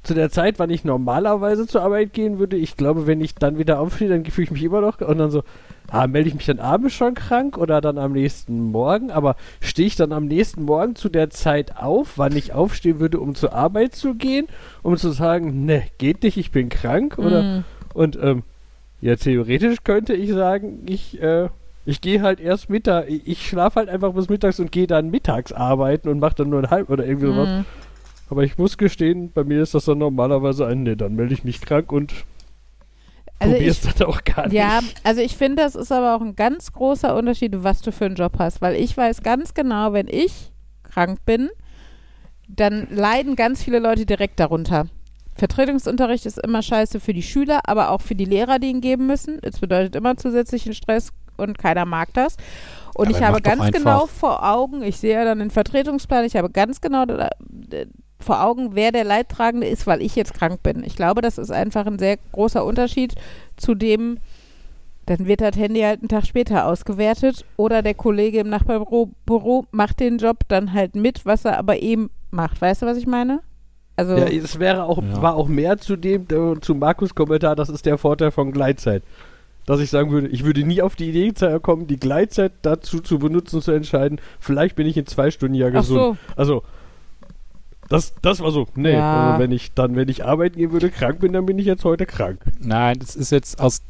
zu der Zeit, wann ich normalerweise zur Arbeit gehen würde, ich glaube, wenn ich dann wieder aufstehe, dann fühle ich mich immer noch und dann so, ah, melde ich mich dann abends schon krank oder dann am nächsten Morgen, aber stehe ich dann am nächsten Morgen zu der Zeit auf, wann ich aufstehen würde, um zur Arbeit zu gehen, um zu sagen, ne, geht nicht, ich bin krank oder Mhm. und ähm, ja, theoretisch könnte ich sagen, ich, äh, ich gehe halt erst Mittag, ich, ich schlafe halt einfach bis mittags und gehe dann mittags arbeiten und mache dann nur ein halb oder irgendwie sowas. Mhm. Aber ich muss gestehen, bei mir ist das dann normalerweise ein, ne, dann melde ich mich krank und Also probiere ich, dann auch gar nicht. Ja, also ich finde, das ist aber auch ein ganz großer Unterschied, was du für einen Job hast, weil ich weiß ganz genau, wenn ich krank bin, dann leiden ganz viele Leute direkt darunter. Vertretungsunterricht ist immer scheiße für die Schüler, aber auch für die Lehrer, die ihn geben müssen. Es bedeutet immer zusätzlichen Stress, und keiner mag das. Und Aber ich habe ganz genau vor Augen, ich sehe ja dann den Vertretungsplan, ich habe ganz genau da, vor Augen, wer der Leidtragende ist, weil ich jetzt krank bin. Ich glaube, das ist einfach ein sehr großer Unterschied zu dem, dann wird das Handy halt einen Tag später ausgewertet oder der Kollege im Nachbarbüro Büro macht den Job dann halt mit, was er aber eben macht. Weißt du, was ich meine? Also, Ja, es wäre auch, Ja. war auch mehr zu dem, äh, zu Markus Kommentar, das ist der Vorteil von Gleitzeit. Dass ich sagen würde, ich würde nie auf die Idee kommen, die Gleitzeit dazu zu benutzen, zu entscheiden, vielleicht bin ich in zwei Stunden ja ach gesund. so, Also, das, das war so. Nee, Ja. also wenn ich dann, wenn ich arbeiten gehen würde, krank bin, dann bin ich jetzt heute krank. Nein, das ist jetzt aus.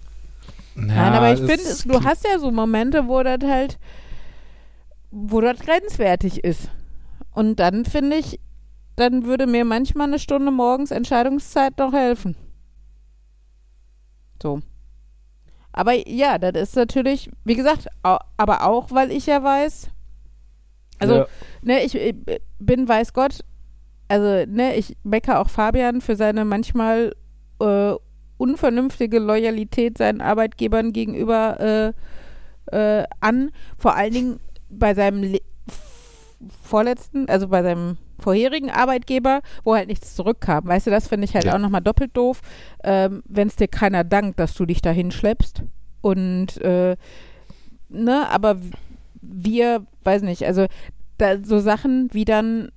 Nein, aber ich finde, du hast ja so Momente, wo das halt, wo das grenzwertig ist. Und dann finde ich, dann würde mir manchmal eine Stunde morgens Entscheidungszeit noch helfen. So. Aber ja, das ist natürlich, wie gesagt, au- aber auch, weil ich ja weiß, also, Ja. ne, ich, ich bin, weiß Gott, also, ne, ich mecker auch Fabian für seine manchmal äh, unvernünftige Loyalität seinen Arbeitgebern gegenüber äh, äh, an. Vor allen Dingen bei seinem Le vorletzten, also bei seinem vorherigen Arbeitgeber, wo halt nichts zurückkam. Weißt du, das finde ich halt Ja. auch nochmal doppelt doof, ähm, wenn es dir keiner dankt, dass du dich dahin schleppst. Und, äh, ne, aber wir, weiß nicht, also da, so Sachen wie dann,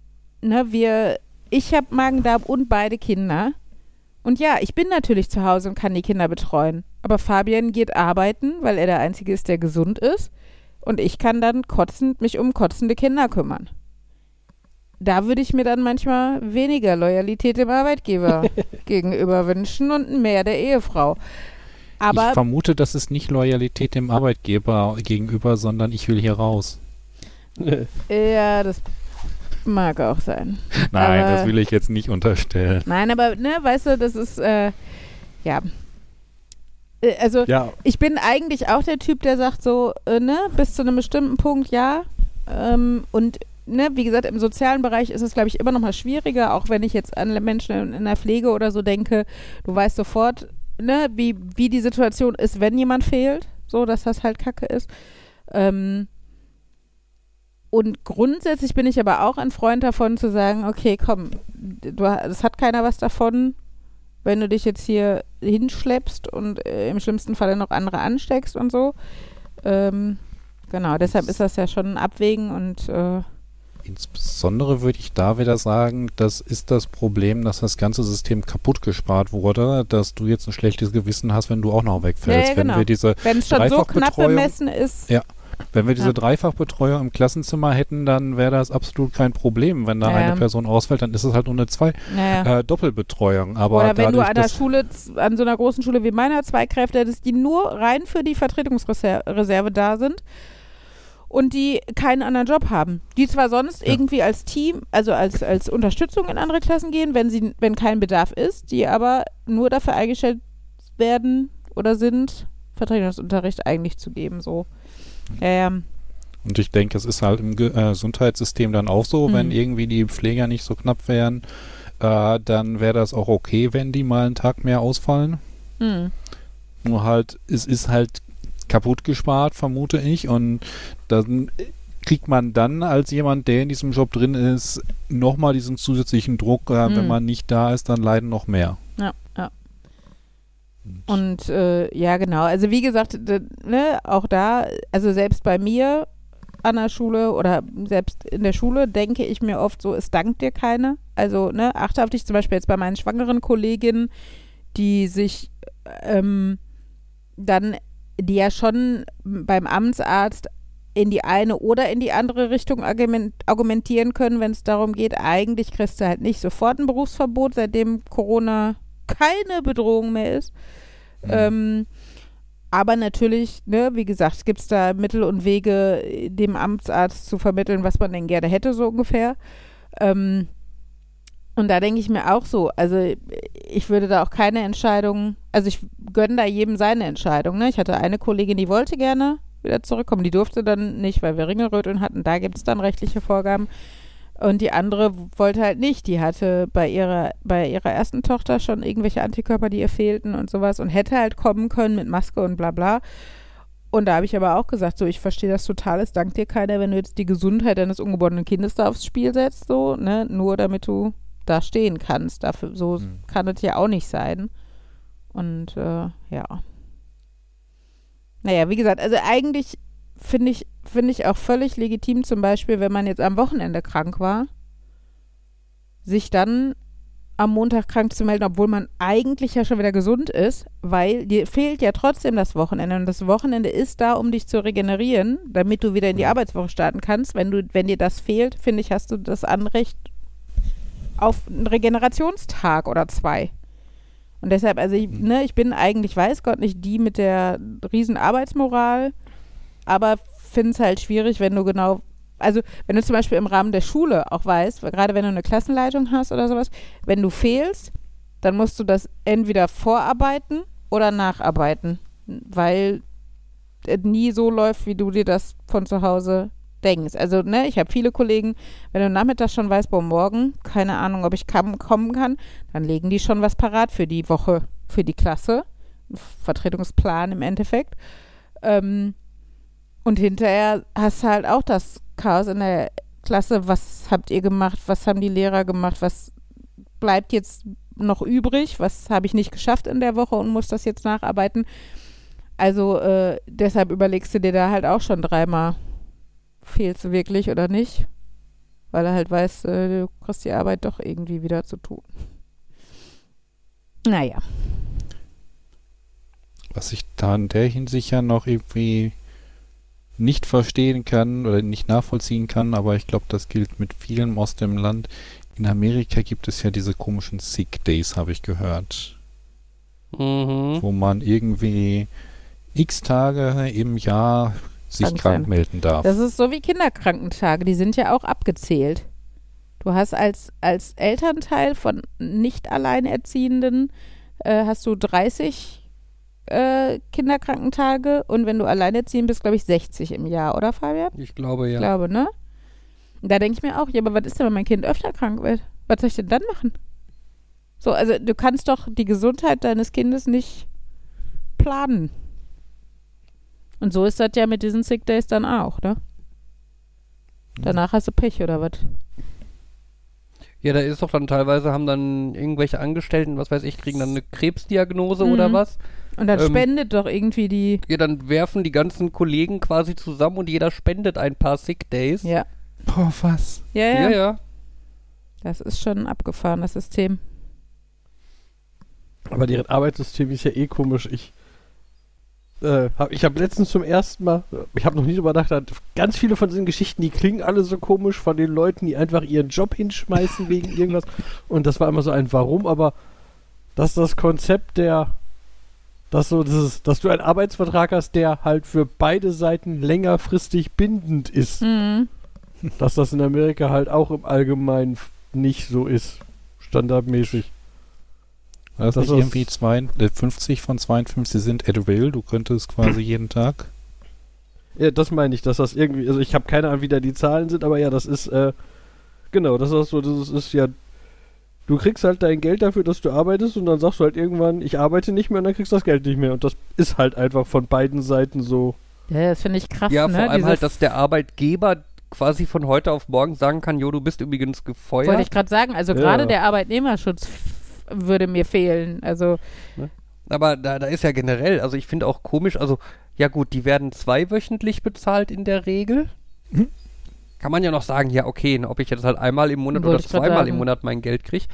ne, wir, ich habe Magen-Darm und beide Kinder. Und ja, ich bin natürlich zu Hause und kann die Kinder betreuen. Aber Fabian geht arbeiten, weil er der Einzige ist, der gesund ist. Und ich kann dann kotzend mich um kotzende Kinder kümmern. Da würde ich mir dann manchmal weniger Loyalität dem Arbeitgeber gegenüber wünschen und mehr der Ehefrau. ich Aber vermute, das ist nicht Loyalität dem Arbeitgeber gegenüber, sondern ich will hier raus. ja, das mag auch sein. Nein, Aber- das will ich jetzt nicht unterstellen. Nein, aber ne, weißt du, das ist äh, ja. Äh, Also ja, ich bin eigentlich auch der Typ, der sagt so, äh, ne, bis zu einem bestimmten Punkt ja. Ähm, und ne, wie gesagt, im sozialen Bereich ist es, glaube ich, immer noch mal schwieriger, auch wenn ich jetzt an Menschen in, in der Pflege oder so denke, du weißt sofort, ne, wie, wie die Situation ist, wenn jemand fehlt, so, dass das halt Kacke ist. Ähm, und grundsätzlich bin ich aber auch ein Freund davon zu sagen, okay, komm, du, es hat keiner was davon, wenn du dich jetzt hier hinschleppst und äh, im schlimmsten Falle noch andere ansteckst und so. Ähm, genau, deshalb ist das ja schon ein Abwägen und äh, Insbesondere würde ich da wieder sagen, das ist das Problem, dass das ganze System kaputt gespart wurde, dass du jetzt ein schlechtes Gewissen hast, wenn du auch noch wegfällst. Ja, ja, genau. Wenn wir diese, wenn es schon so knapp bemessen ist, Ja. Wenn wir diese Ja. Dreifachbetreuung im Klassenzimmer hätten, dann wäre das absolut kein Problem. Wenn da Ja. eine Person ausfällt, dann ist es halt nur eine zwei naja. äh, Doppelbetreuung. Aber Oder wenn du an der Schule, an so einer großen Schule wie meiner zwei Kräfte hättest, die nur rein für die Vertretungsreserve da sind und die keinen anderen Job haben. Die zwar sonst Ja. irgendwie als Team, also als, als Unterstützung in andere Klassen gehen, wenn sie, wenn kein Bedarf ist, die aber nur dafür eingestellt werden oder sind, Vertretungsunterricht eigentlich zu geben, so. Ja. Und ich denke, es ist halt im äh, Gesundheitssystem dann auch so, Mhm. wenn irgendwie die Pfleger nicht so knapp wären, äh, dann wäre das auch okay, wenn die mal einen Tag mehr ausfallen. Hm. Nur halt, es ist halt kaputt gespart, vermute ich. Und dann kriegt man dann als jemand, der in diesem Job drin ist, nochmal diesen zusätzlichen Druck. Äh, Wenn Mhm. man nicht da ist, dann leiden noch mehr. Und äh, ja, genau. Also wie gesagt, ne, auch da, also selbst bei mir an der Schule oder selbst in der Schule denke ich mir oft so, es dankt dir keiner. Also, ne, achte auf dich zum Beispiel jetzt bei meinen schwangeren Kolleginnen, die sich ähm, dann, die ja schon beim Amtsarzt in die eine oder in die andere Richtung argument argumentieren können, wenn es darum geht, eigentlich kriegst du halt nicht sofort ein Berufsverbot, seitdem Corona keine Bedrohung mehr ist. Ähm, aber natürlich, ne, wie gesagt, gibt es da Mittel und Wege, dem Amtsarzt zu vermitteln, was man denn gerne hätte, so ungefähr. Ähm, und da denke ich mir auch so, also ich würde da auch keine Entscheidung, also ich gönne da jedem seine Entscheidung. Ne? Ich hatte eine Kollegin, die wollte gerne wieder zurückkommen, die durfte dann nicht, weil wir Ringelröteln hatten, da gibt es dann rechtliche Vorgaben. Und die andere wollte halt nicht. Die hatte bei ihrer, bei ihrer ersten Tochter schon irgendwelche Antikörper, die ihr fehlten und sowas und hätte halt kommen können mit Maske und bla bla. Und da habe ich aber auch gesagt, so, ich verstehe das total, es dankt dir keiner, wenn du jetzt die Gesundheit deines ungeborenen Kindes da aufs Spiel setzt, so, ne, nur damit du da stehen kannst. Dafür, so Hm. kann es ja auch nicht sein. Und äh, ja. Naja, wie gesagt, also eigentlich finde ich, finde ich auch völlig legitim, zum Beispiel, wenn man jetzt am Wochenende krank war, sich dann am Montag krank zu melden, obwohl man eigentlich ja schon wieder gesund ist, weil dir fehlt ja trotzdem das Wochenende und das Wochenende ist da, um dich zu regenerieren, damit du wieder in die Arbeitswoche starten kannst. Wenn du, wenn dir das fehlt, finde ich, hast du das Anrecht auf einen Regenerationstag oder zwei. Und deshalb, also ich, Mhm. ne, ich bin eigentlich, weiß Gott, nicht die mit der riesen Arbeitsmoral, aber finde es halt schwierig, wenn du genau, also wenn du zum Beispiel im Rahmen der Schule auch weißt, gerade wenn du eine Klassenleitung hast oder sowas, wenn du fehlst, dann musst du das entweder vorarbeiten oder nacharbeiten, weil es nie so läuft, wie du dir das von zu Hause denkst. Also, ne, ich habe viele Kollegen, wenn du nachmittags schon weißt, boah, morgen, keine Ahnung, ob ich kam, kommen kann, dann legen die schon was parat für die Woche, für die Klasse. Vertretungsplan im Endeffekt. Ähm, und hinterher hast du halt auch das Chaos in der Klasse. Was habt ihr gemacht? Was haben die Lehrer gemacht? Was bleibt jetzt noch übrig? Was habe ich nicht geschafft in der Woche und muss das jetzt nacharbeiten? Also äh, deshalb überlegst du dir da halt auch schon dreimal, fehlst du wirklich oder nicht? Weil er halt weiß, äh, du kriegst die Arbeit doch irgendwie wieder zu tun. Naja. Was ich da in der Hinsicht ja noch irgendwie nicht verstehen kann oder nicht nachvollziehen kann, aber ich glaube, das gilt mit vielen aus dem Land. In Amerika gibt es ja diese komischen Sick Days, habe ich gehört, Mhm. wo man irgendwie x Tage im Jahr sich Krank krank sein. melden darf. Das ist so wie Kinderkrankentage, die sind ja auch abgezählt. Du hast als, als Elternteil von nicht alleinerziehenden äh, hast du 30 äh, Kinderkrankentage und wenn du alleinerziehend bist, glaube ich 60 im Jahr, oder Fabian? Ich glaube Ich ja. glaube, ne? Da denke ich mir auch, ja, aber was ist denn, wenn mein Kind öfter krank wird? Was soll ich denn dann machen? So, also du kannst doch die Gesundheit deines Kindes nicht planen. Und so ist das ja mit diesen Sick Days dann auch, ne? Danach hast du Pech oder was? Ja, da ist doch dann teilweise, haben dann irgendwelche Angestellten, was weiß ich, kriegen dann eine Krebsdiagnose Mhm. oder was. Und dann Ähm, spendet doch irgendwie die. Ja, dann werfen die ganzen Kollegen quasi zusammen und jeder spendet ein paar Sick Days. Ja. Boah, was? Ja, ja. ja. ja. Das ist schon abgefahren, das System. Aber deren Arbeitssystem ist ja eh komisch. Ich, äh, hab, ich habe letztens zum ersten Mal, ich habe noch nie drüber nachgedacht, ganz viele von diesen Geschichten, die klingen alle so komisch von den Leuten, die einfach ihren Job hinschmeißen wegen irgendwas. Und das war immer so ein Warum, aber dass das Konzept der, dass, so dieses, dass du einen Arbeitsvertrag hast, der halt für beide Seiten längerfristig bindend ist, Mhm. dass das in Amerika halt auch im Allgemeinen nicht so ist. Standardmäßig. War das, Das irgendwie zwei, äh, 50 von 52 sind at will? Du könntest quasi jeden Tag. Ja, das meine ich, dass das irgendwie, also ich habe keine Ahnung, wie da die Zahlen sind, aber ja, das ist, äh, genau, das ist so, das ist, ist ja, du kriegst halt dein Geld dafür, dass du arbeitest und dann sagst du halt irgendwann, ich arbeite nicht mehr und dann kriegst du das Geld nicht mehr und das ist halt einfach von beiden Seiten so. Ja, das finde ich krass, Ja, ne? vor allem Diese halt, dass der Arbeitgeber quasi von heute auf morgen sagen kann, jo, du bist übrigens gefeuert. Wollte ich gerade sagen, also Ja. gerade der Arbeitnehmerschutz würde mir fehlen. Also, Aber da, da ist ja generell, also ich finde auch komisch, also ja gut, die werden zweiwöchentlich bezahlt in der Regel. Mhm. Kann man ja noch sagen, ja okay, ob ich jetzt halt einmal im Monat Wollte oder zweimal im. Monat mein Geld kriege.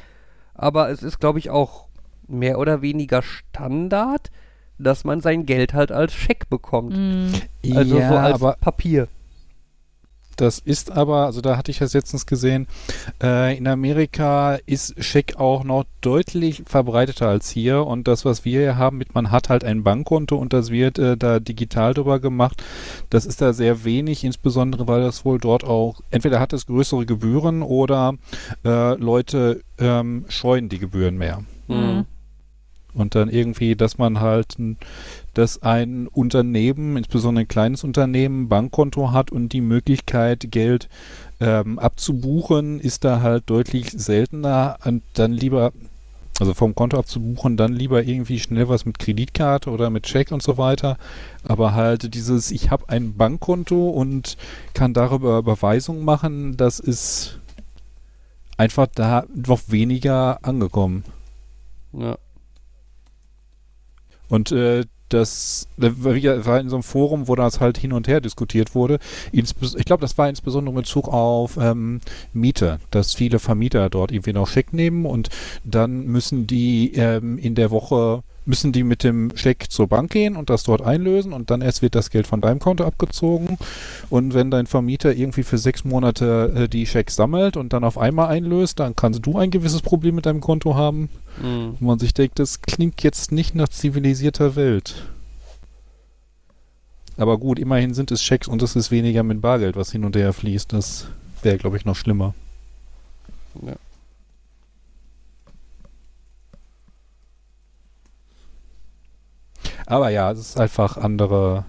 Aber es ist, glaube ich, auch mehr oder weniger Standard, dass man sein Geld halt als Scheck bekommt. mh, Also ja, so als aber Papier. Das ist aber, also da hatte ich das letztens gesehen, äh, in Amerika ist Scheck auch noch deutlich verbreiteter als hier und das, was wir hier haben, mit man hat halt ein Bankkonto und das wird äh, da digital drüber gemacht, das ist da sehr wenig, insbesondere weil das wohl dort auch, entweder hat es größere Gebühren oder äh, Leute ähm, scheuen die Gebühren mehr. Mhm. Und dann irgendwie, dass man halt, n- dass ein Unternehmen, insbesondere ein kleines Unternehmen, ein Bankkonto hat und die Möglichkeit, Geld ähm, abzubuchen, ist da halt deutlich seltener und dann lieber Also vom Konto abzubuchen, dann lieber irgendwie schnell was mit Kreditkarte oder mit Check und so weiter. Aber halt dieses, ich habe ein Bankkonto und kann darüber Überweisungen machen, das ist einfach da noch weniger angekommen. Ja. Und äh, das war in so einem Forum, wo das halt hin und her diskutiert wurde. Ich glaube, das war insbesondere in Bezug auf ähm, Miete, dass viele Vermieter dort irgendwie noch Scheck nehmen und dann müssen die ähm, in der Woche müssen die mit dem Scheck zur Bank gehen und das dort einlösen und dann erst wird das Geld von deinem Konto abgezogen. Und wenn dein Vermieter irgendwie für sechs Monate äh, die Schecks sammelt und dann auf einmal einlöst, dann kannst du ein gewisses Problem mit deinem Konto haben. Mhm. Wo man sich denkt, das klingt jetzt nicht nach zivilisierter Welt. Aber gut, immerhin sind es Schecks und es ist weniger mit Bargeld, was hin und her fließt. Das wäre, glaube ich, noch schlimmer. Ja. Aber ja, es ist einfach andere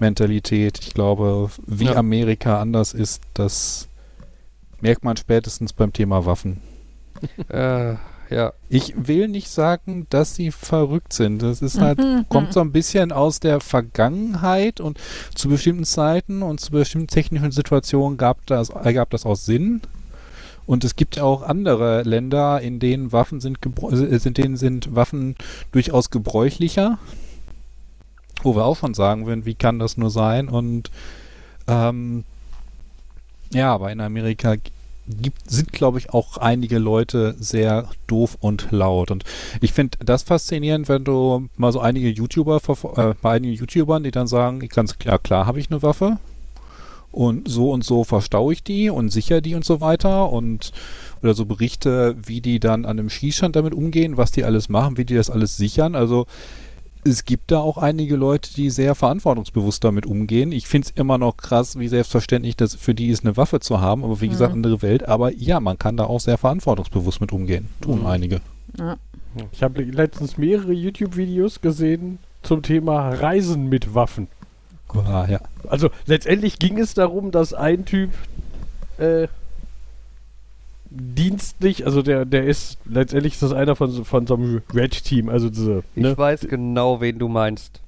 Mentalität. Ich glaube, wie Ja. Amerika anders ist, das merkt man spätestens beim Thema Waffen. Äh, ja. Ich will nicht sagen, dass sie verrückt sind. Das ist halt, Mhm, kommt so ein bisschen aus der Vergangenheit und zu bestimmten Zeiten und zu bestimmten technischen Situationen gab das, ergab das auch Sinn. Und es gibt ja auch andere Länder, in denen Waffen sind, gebr- äh, in denen sind Waffen durchaus gebräuchlicher. Wo wir auch schon sagen würden, wie kann das nur sein? Und ähm, ja, aber in Amerika gibt, sind, glaube ich, auch einige Leute sehr doof und laut. Und ich finde das faszinierend, wenn du mal so einige YouTuber, äh, bei einigen YouTubern, die dann sagen, ganz klar, klar habe ich eine Waffe und so und so verstaue ich die und sichere die und so weiter und oder so Berichte, wie die dann an einem Schießstand damit umgehen, was die alles machen, wie die das alles sichern. Also es gibt da auch einige Leute, die sehr verantwortungsbewusst damit umgehen. Ich finde es immer noch krass, wie selbstverständlich das für die ist, eine Waffe zu haben. Aber wie gesagt, Mhm. andere Welt. Aber ja, man kann da auch sehr verantwortungsbewusst mit umgehen. Tun Mhm. einige. Ja. Ich habe letztens mehrere YouTube-Videos gesehen zum Thema Reisen mit Waffen. Ah, ja. Also letztendlich ging es darum, dass ein Typ äh, dienstlich, also der, der ist, letztendlich ist das einer von, so- von so einem Red-Team, also diese Ich ne, weiß genau, wen du meinst.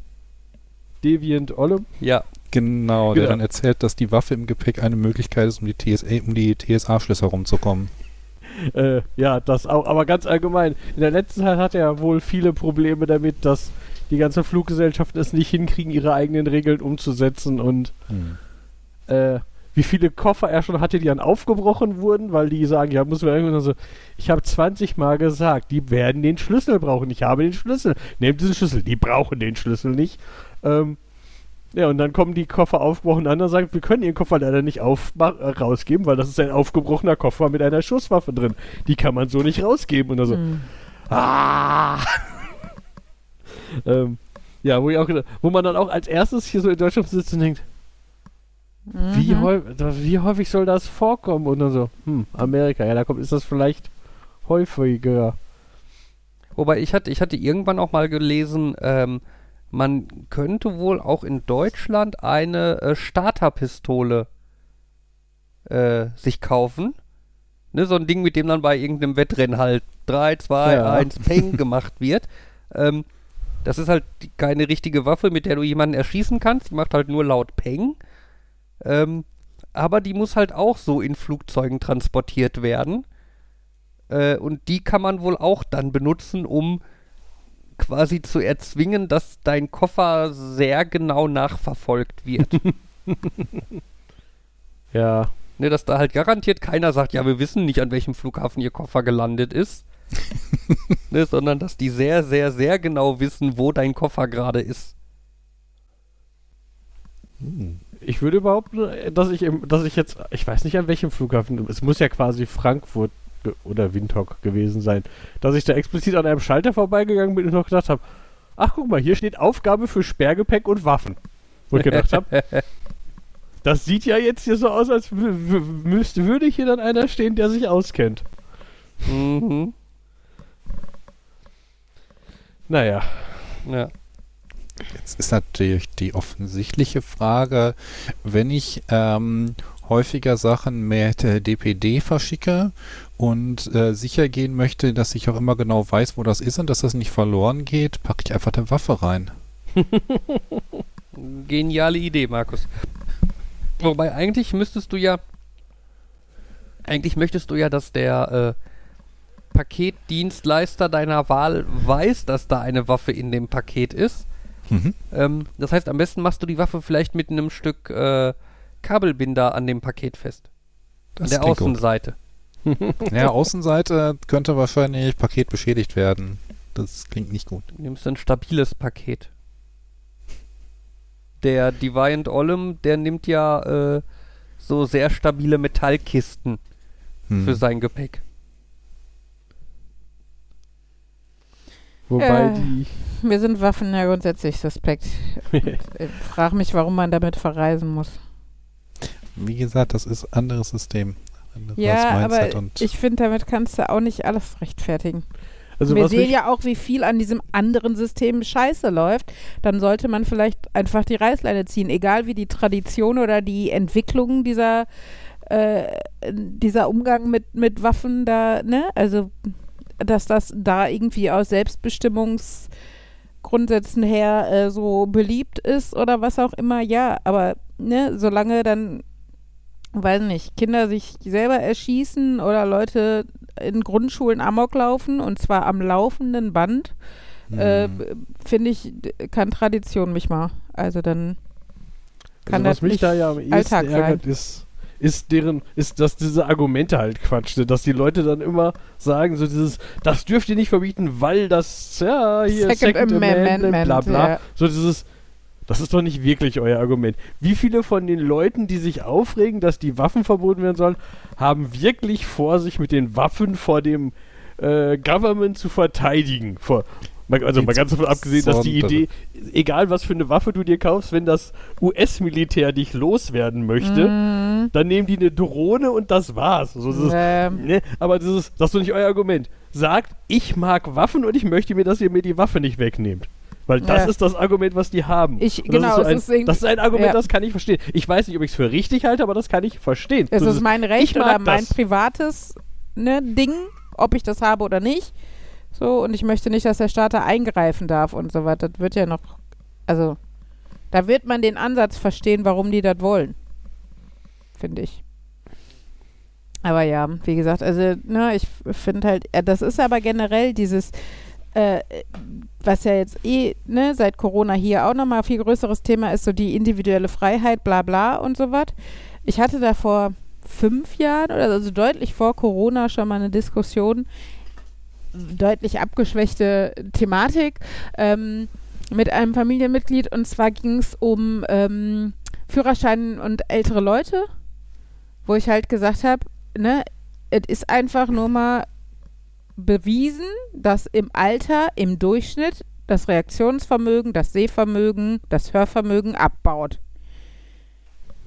Deviant Olle. Ja. Genau, der Genau. dann erzählt, dass die Waffe im Gepäck eine Möglichkeit ist, um die TSA, um die TSA-Schlüsse herumzukommen. Äh, ja, das auch, aber ganz allgemein. In der letzten Zeit hat er wohl viele Probleme damit, dass die ganzen Fluggesellschaften es nicht hinkriegen, ihre eigenen Regeln umzusetzen und Hm. äh, wie viele Koffer er schon hatte, die dann aufgebrochen wurden, weil die sagen, ja, muss man irgendwann so, ich habe 20 Mal gesagt, die werden den Schlüssel brauchen. Ich habe den Schlüssel. Nehmt diesen Schlüssel. Die brauchen den Schlüssel nicht. Ähm, ja, und dann kommen die Koffer aufgebrochen an und sagen, wir können ihren Koffer leider nicht aufma- äh, rausgeben, weil das ist ein aufgebrochener Koffer mit einer Schusswaffe drin. Die kann man so nicht rausgeben. Und also, Mhm. Ah! ähm, ja, wo, ich auch, wo man dann auch als erstes hier so in Deutschland sitzt und denkt, wie, Mhm. häufig, wie häufig soll das vorkommen? Und dann so, hm, Amerika, ja, da kommt, ist das vielleicht häufiger. Wobei ich hatte, ich hatte irgendwann auch mal gelesen, ähm, man könnte wohl auch in Deutschland eine äh, Starterpistole äh, sich kaufen. Ne, so ein Ding, mit dem dann bei irgendeinem Wettrennen halt 3, 2, Ja. 1 Peng gemacht wird. Ähm, das ist halt die- keine richtige Waffe, mit der du jemanden erschießen kannst. Die macht halt nur laut Peng. Ähm, aber die muss halt auch so in Flugzeugen transportiert werden. Äh, und die kann man wohl auch dann benutzen, um quasi zu erzwingen, dass dein Koffer sehr genau nachverfolgt wird. Ja, ne, dass da halt garantiert keiner sagt, ja, wir wissen nicht, an welchem Flughafen ihr Koffer gelandet ist. ne, sondern dass die sehr, sehr, sehr genau wissen, wo dein Koffer gerade ist. Hm. Ich würde behaupten, dass ich, im, dass ich jetzt, ich weiß nicht an welchem Flughafen, es muss ja quasi Frankfurt oder Windhoek gewesen sein, dass ich da explizit an einem Schalter vorbeigegangen bin und noch gedacht habe, ach guck mal, hier steht Aufgabe für Sperrgepäck und Waffen. Wo ich gedacht habe, das sieht ja jetzt hier so aus, als müsste, würde hier dann einer stehen, der sich auskennt. Mhm. Naja, Ja. Jetzt ist natürlich die offensichtliche Frage, wenn ich ähm, häufiger Sachen mit äh, DPD verschicke und äh, sicher gehen möchte, dass ich auch immer genau weiß, wo das ist und dass das nicht verloren geht, packe ich einfach eine Waffe rein. Geniale Idee, Markus. Wobei eigentlich müsstest du ja, eigentlich möchtest du ja, dass der äh, Paketdienstleister deiner Wahl weiß, dass da eine Waffe in dem Paket ist. Mhm. Ähm, das heißt, am besten machst du die Waffe vielleicht mit einem Stück äh, Kabelbinder an dem Paket fest. Das an der. Außenseite. Ja, Außenseite könnte wahrscheinlich Paket beschädigt werden. Das klingt nicht gut. Du nimmst ein stabiles Paket. Der Deviant Ollum, der nimmt ja äh, so sehr stabile Metallkisten Hm. für sein Gepäck. Wobei Äh. die. Mir sind Waffen ja grundsätzlich suspekt. Ich frage mich, warum man damit verreisen muss. Wie gesagt, das ist anderes System. Anderes Ja, aber Mindset und ich finde, damit kannst du auch nicht alles rechtfertigen. Also Wir sehen ja auch, wie viel an diesem anderen System scheiße läuft. Dann sollte man vielleicht einfach die Reißleine ziehen, egal wie die Tradition oder die Entwicklung dieser, äh, dieser Umgang mit, mit Waffen da, ne? Also, dass das da irgendwie aus Selbstbestimmungsgrundsätzen her äh, so beliebt ist oder was auch immer, ja, aber ne, solange dann weiß nicht, Kinder sich selber erschießen oder Leute in Grundschulen Amok laufen und zwar am laufenden Band, äh, Hm. finde ich, kann Tradition mich mal. Also dann kann also was das mich nicht da ja am ehesten Alltag ärgert, ist, ist deren, ist, dass diese Argumente halt Quatsch sind, dass die Leute dann immer sagen, so dieses, das dürft ihr nicht verbieten, weil das, ja, hier Second Second, Amendment, Amendment, bla bla. ja. So dieses, das ist doch nicht wirklich euer Argument. Wie viele von den Leuten, die sich aufregen, dass die Waffen verboten werden sollen, haben wirklich vor, sich mit den Waffen vor dem äh, Government zu verteidigen? Vor, also mal ganz davon abgesehen, dass die Idee, egal was für eine Waffe du dir kaufst, wenn das US-Militär dich loswerden möchte, Mhm. dann nehmen die eine Drohne und das war's. So, das ist, Ähm, ne? Aber das ist, das ist doch nicht euer Argument. Sagt, ich mag Waffen und ich möchte mir, dass ihr mir die Waffe nicht wegnehmt. Weil das Ja. ist das Argument, was die haben. Ich- das genau, ist so es ein, ist das ist ein Argument, ja. das kann ich verstehen. Ich weiß nicht, ob ich es für richtig halte, aber das kann ich verstehen. es So, ist mein Recht oder mein das. privates ne, Ding, ob ich das habe oder nicht. So, und ich möchte nicht, dass der Staat da eingreifen darf und so weiter. Das wird ja noch, also, da wird man den Ansatz verstehen, warum die das wollen. Finde ich. Aber ja, wie gesagt, also, ne, ich finde halt, äh, das ist aber generell dieses, äh, was ja jetzt eh, ne, seit Corona hier auch nochmal viel größeres Thema ist, so die individuelle Freiheit, bla bla und so was. Ich hatte da vor fünf Jahren oder also deutlich vor Corona schon mal eine Diskussion, deutlich abgeschwächte Thematik ähm, mit einem Familienmitglied und zwar ging es um ähm, Führerschein und ältere Leute, wo ich halt gesagt habe, ne, es ist einfach nur mal bewiesen, dass im Alter, im Durchschnitt das Reaktionsvermögen, das Sehvermögen, das Hörvermögen abbaut.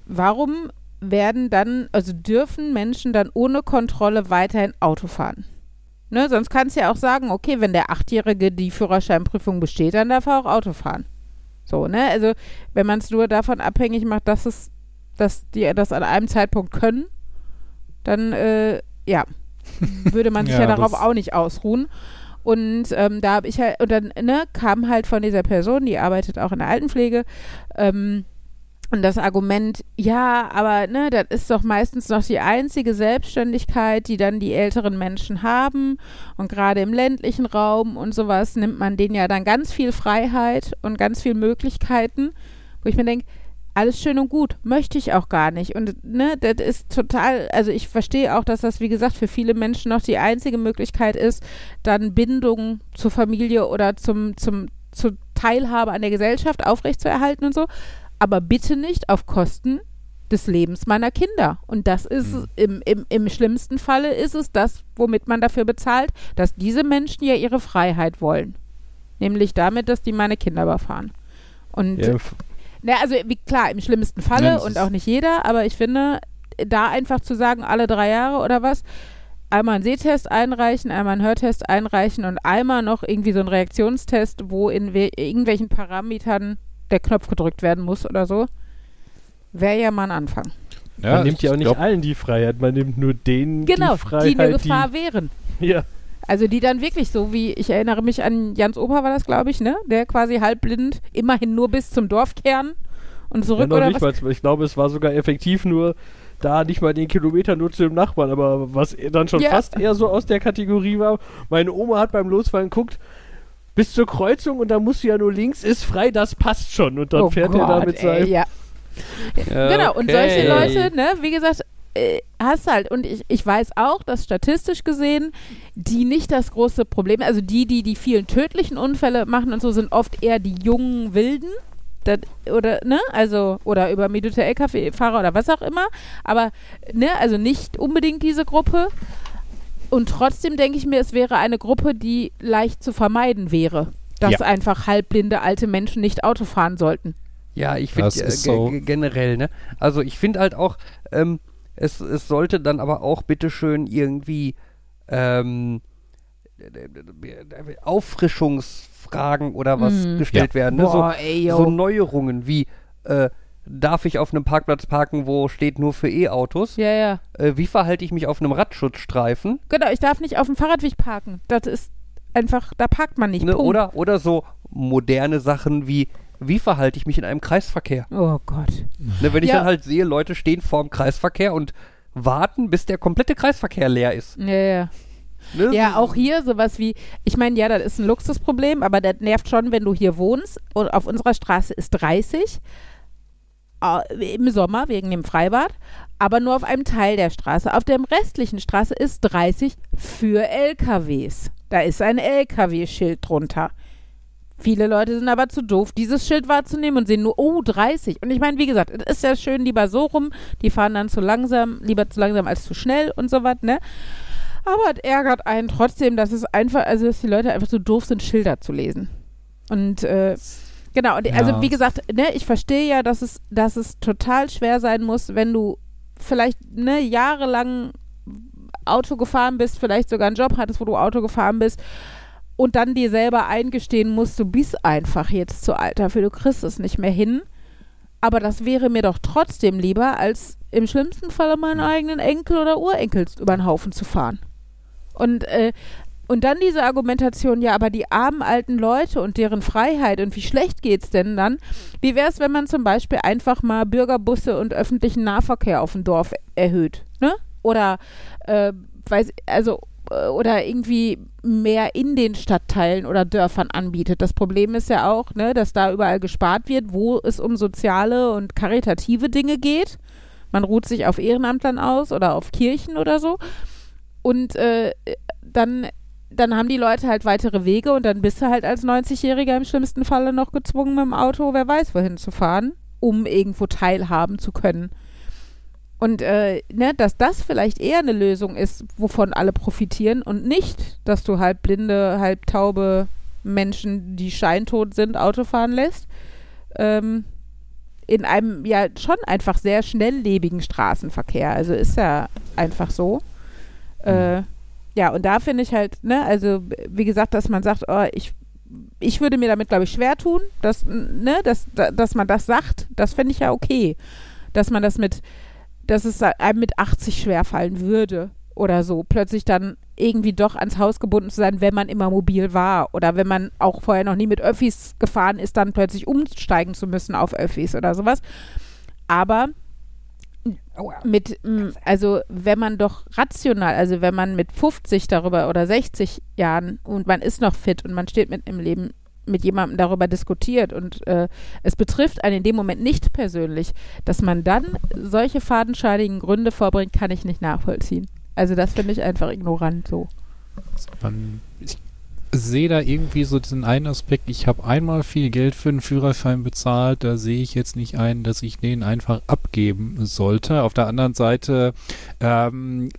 Warum werden dann, also dürfen Menschen dann ohne Kontrolle weiterhin Auto fahren? Ne, sonst kannst du ja auch sagen, okay, wenn der Achtjährige die Führerscheinprüfung besteht, dann darf er auch Auto fahren. So, ne? Also, wenn man es nur davon abhängig macht, dass es, dass die das an einem Zeitpunkt können, dann, äh, ja, würde man sich ja, Ja, darauf auch nicht ausruhen. Und ähm, da habe ich halt, und dann ne, kam halt von dieser Person, die arbeitet auch in der Altenpflege, ähm, und das Argument, ja, aber ne, das ist doch meistens noch die einzige Selbstständigkeit, die dann die älteren Menschen haben. Und gerade im ländlichen Raum und sowas nimmt man denen ja dann ganz viel Freiheit und ganz viel Möglichkeiten, wo ich mir denke, alles schön und gut, möchte ich auch gar nicht. Und ne, das ist total, also ich verstehe auch, dass das, wie gesagt, für viele Menschen noch die einzige Möglichkeit ist, dann Bindung zur Familie oder zum, zum, zur Teilhabe an der Gesellschaft aufrechtzuerhalten und so. Aber bitte nicht auf Kosten des Lebens meiner Kinder. Und das ist Mhm. im, im, im schlimmsten Falle ist es das, womit man dafür bezahlt, dass diese Menschen ja ihre Freiheit wollen. Nämlich damit, dass die meine Kinder überfahren. Und Ja, na, also wie klar, im schlimmsten Falle Ja, und auch nicht jeder, aber ich finde, da einfach zu sagen, alle drei Jahre oder was, einmal einen Sehtest einreichen, einmal einen Hörtest einreichen und einmal noch irgendwie so einen Reaktionstest, wo in we- irgendwelchen Parametern der Knopf gedrückt werden muss oder so, wäre ja mal ein Anfang. Ja, man nimmt ja auch ich nicht glaub- allen die Freiheit, man nimmt nur denen Genau, die Freiheit, die eine Gefahr wären. Die, ja. Also die dann wirklich so wie, ich erinnere mich an Jans Opa war das, glaube ich, ne? Der quasi halbblind, immerhin nur bis zum Dorfkern und ja, zurück noch oder nicht was? mal, ich glaube, es war sogar effektiv nur da nicht mal den Kilometer nur zu dem Nachbarn, aber was dann schon Ja. fast eher so aus der Kategorie war, meine Oma hat beim Losfahren geguckt, bis zur Kreuzung und da musst du ja nur links, ist frei, das passt schon. Und dann oh fährt Gott, er da mit ey, seinem. ja. Genau, und solche Leute, ne, wie gesagt, äh, hast halt, und ich, ich weiß auch, dass statistisch gesehen die nicht das große Problem, also die, die die vielen tödlichen Unfälle machen und so, sind oft eher die jungen Wilden. Das, oder, ne, also, oder übermietete LKW-Fahrer oder was auch immer. Aber, ne, also nicht unbedingt diese Gruppe. Und trotzdem denke ich mir, es wäre eine Gruppe, die leicht zu vermeiden wäre. Dass Ja. einfach halbblinde alte Menschen nicht Auto fahren sollten. Ja, ich finde äh, so. ge- generell, ne? Also ich finde halt auch, ähm, es, es sollte dann aber auch bitteschön irgendwie ähm, Auffrischungsfragen oder was Mhm. gestellt werden. Ne? Boah, ey, so, so yo. Neuerungen wie äh, darf ich auf einem Parkplatz parken, wo steht nur für E-Autos? Ja, ja. Äh, wie verhalte ich mich auf einem Radschutzstreifen? Genau, ich darf nicht auf dem Fahrradweg parken. Das ist einfach, da parkt man nicht. Ne? Oder, oder so moderne Sachen wie wie verhalte ich mich in einem Kreisverkehr? Oh Gott. Ne, wenn ich Ja. dann halt sehe, Leute stehen vorm Kreisverkehr und warten, bis der komplette Kreisverkehr leer ist. Ja, ja. Ne? Ja, auch hier sowas wie, ich meine, ja, das ist ein Luxusproblem, aber das nervt schon, wenn du hier wohnst und auf unserer Straße ist 30 äh, im Sommer wegen dem Freibad, aber nur auf einem Teil der Straße. Auf der restlichen Straße ist 30 für LKWs. Da ist ein LKW-Schild drunter. Viele Leute sind aber zu doof, dieses Schild wahrzunehmen und sehen nur, oh, 30. Und ich meine, wie gesagt, es ist ja schön lieber so rum, die fahren dann zu langsam, lieber zu langsam als zu schnell und so was, ne? Aber es ärgert einen trotzdem, dass es einfach, also dass die Leute einfach so doof sind, Schilder zu lesen. Und äh, genau, und also Ja. wie gesagt, ne, ich verstehe ja, dass es, dass es total schwer sein muss, wenn du vielleicht ne, jahrelang Auto gefahren bist, vielleicht sogar einen Job hattest, wo du Auto gefahren bist und dann dir selber eingestehen musst, du bist einfach jetzt zu alt dafür, du kriegst es nicht mehr hin. Aber das wäre mir doch trotzdem lieber, als im schlimmsten Falle meinen eigenen Enkel oder Urenkel über den Haufen zu fahren. Und, äh, und dann diese Argumentation, ja, aber die armen alten Leute und deren Freiheit und wie schlecht geht's denn dann? Wie wäre es, wenn man zum Beispiel einfach mal Bürgerbusse und öffentlichen Nahverkehr auf dem Dorf erhöht, ne? Oder, äh, weiß, also, äh, oder irgendwie mehr in den Stadtteilen oder Dörfern anbietet. Das Problem ist ja auch, ne, dass da überall gespart wird, wo es um soziale und karitative Dinge geht. Man ruht sich auf Ehrenamtlern aus oder auf Kirchen oder so. Und äh, dann, dann haben die Leute halt weitere Wege und dann bist du halt als 90-Jähriger im schlimmsten Falle noch gezwungen, mit dem Auto, wer weiß, wohin zu fahren, um irgendwo teilhaben zu können. Und äh, ne, dass das vielleicht eher eine Lösung ist, wovon alle profitieren und nicht, dass du halb blinde, halb taube Menschen, die scheintot sind, Auto fahren lässt. Ähm, in einem ja schon einfach sehr schnelllebigen Straßenverkehr. Also ist ja einfach so. Äh, ja, und da finde ich halt, ne, also wie gesagt, dass man sagt, oh, ich, ich würde mir damit, glaube ich, schwer tun, dass, ne, dass, da- dass man das sagt, das finde ich ja okay. Dass man das mit, dass es einem mit 80 schwerfallen würde oder so, plötzlich dann irgendwie doch ans Haus gebunden zu sein, wenn man immer mobil war oder wenn man auch vorher noch nie mit Öffis gefahren ist, dann plötzlich umsteigen zu müssen auf Öffis oder sowas. Aber mit, m, also wenn man doch rational, also wenn man mit 50 darüber oder 60 Jahren und man ist noch fit und man steht mit im Leben mit jemandem darüber diskutiert und äh, es betrifft einen in dem Moment nicht persönlich, dass man dann solche fadenscheinigen Gründe vorbringt, kann ich nicht nachvollziehen. Also das finde ich einfach ignorant so. Ich sehe da irgendwie so diesen einen Aspekt, ich habe einmal viel Geld für einen Führerschein bezahlt, da sehe ich jetzt nicht ein, dass ich den einfach abgeben sollte. Auf der anderen Seite, ähm,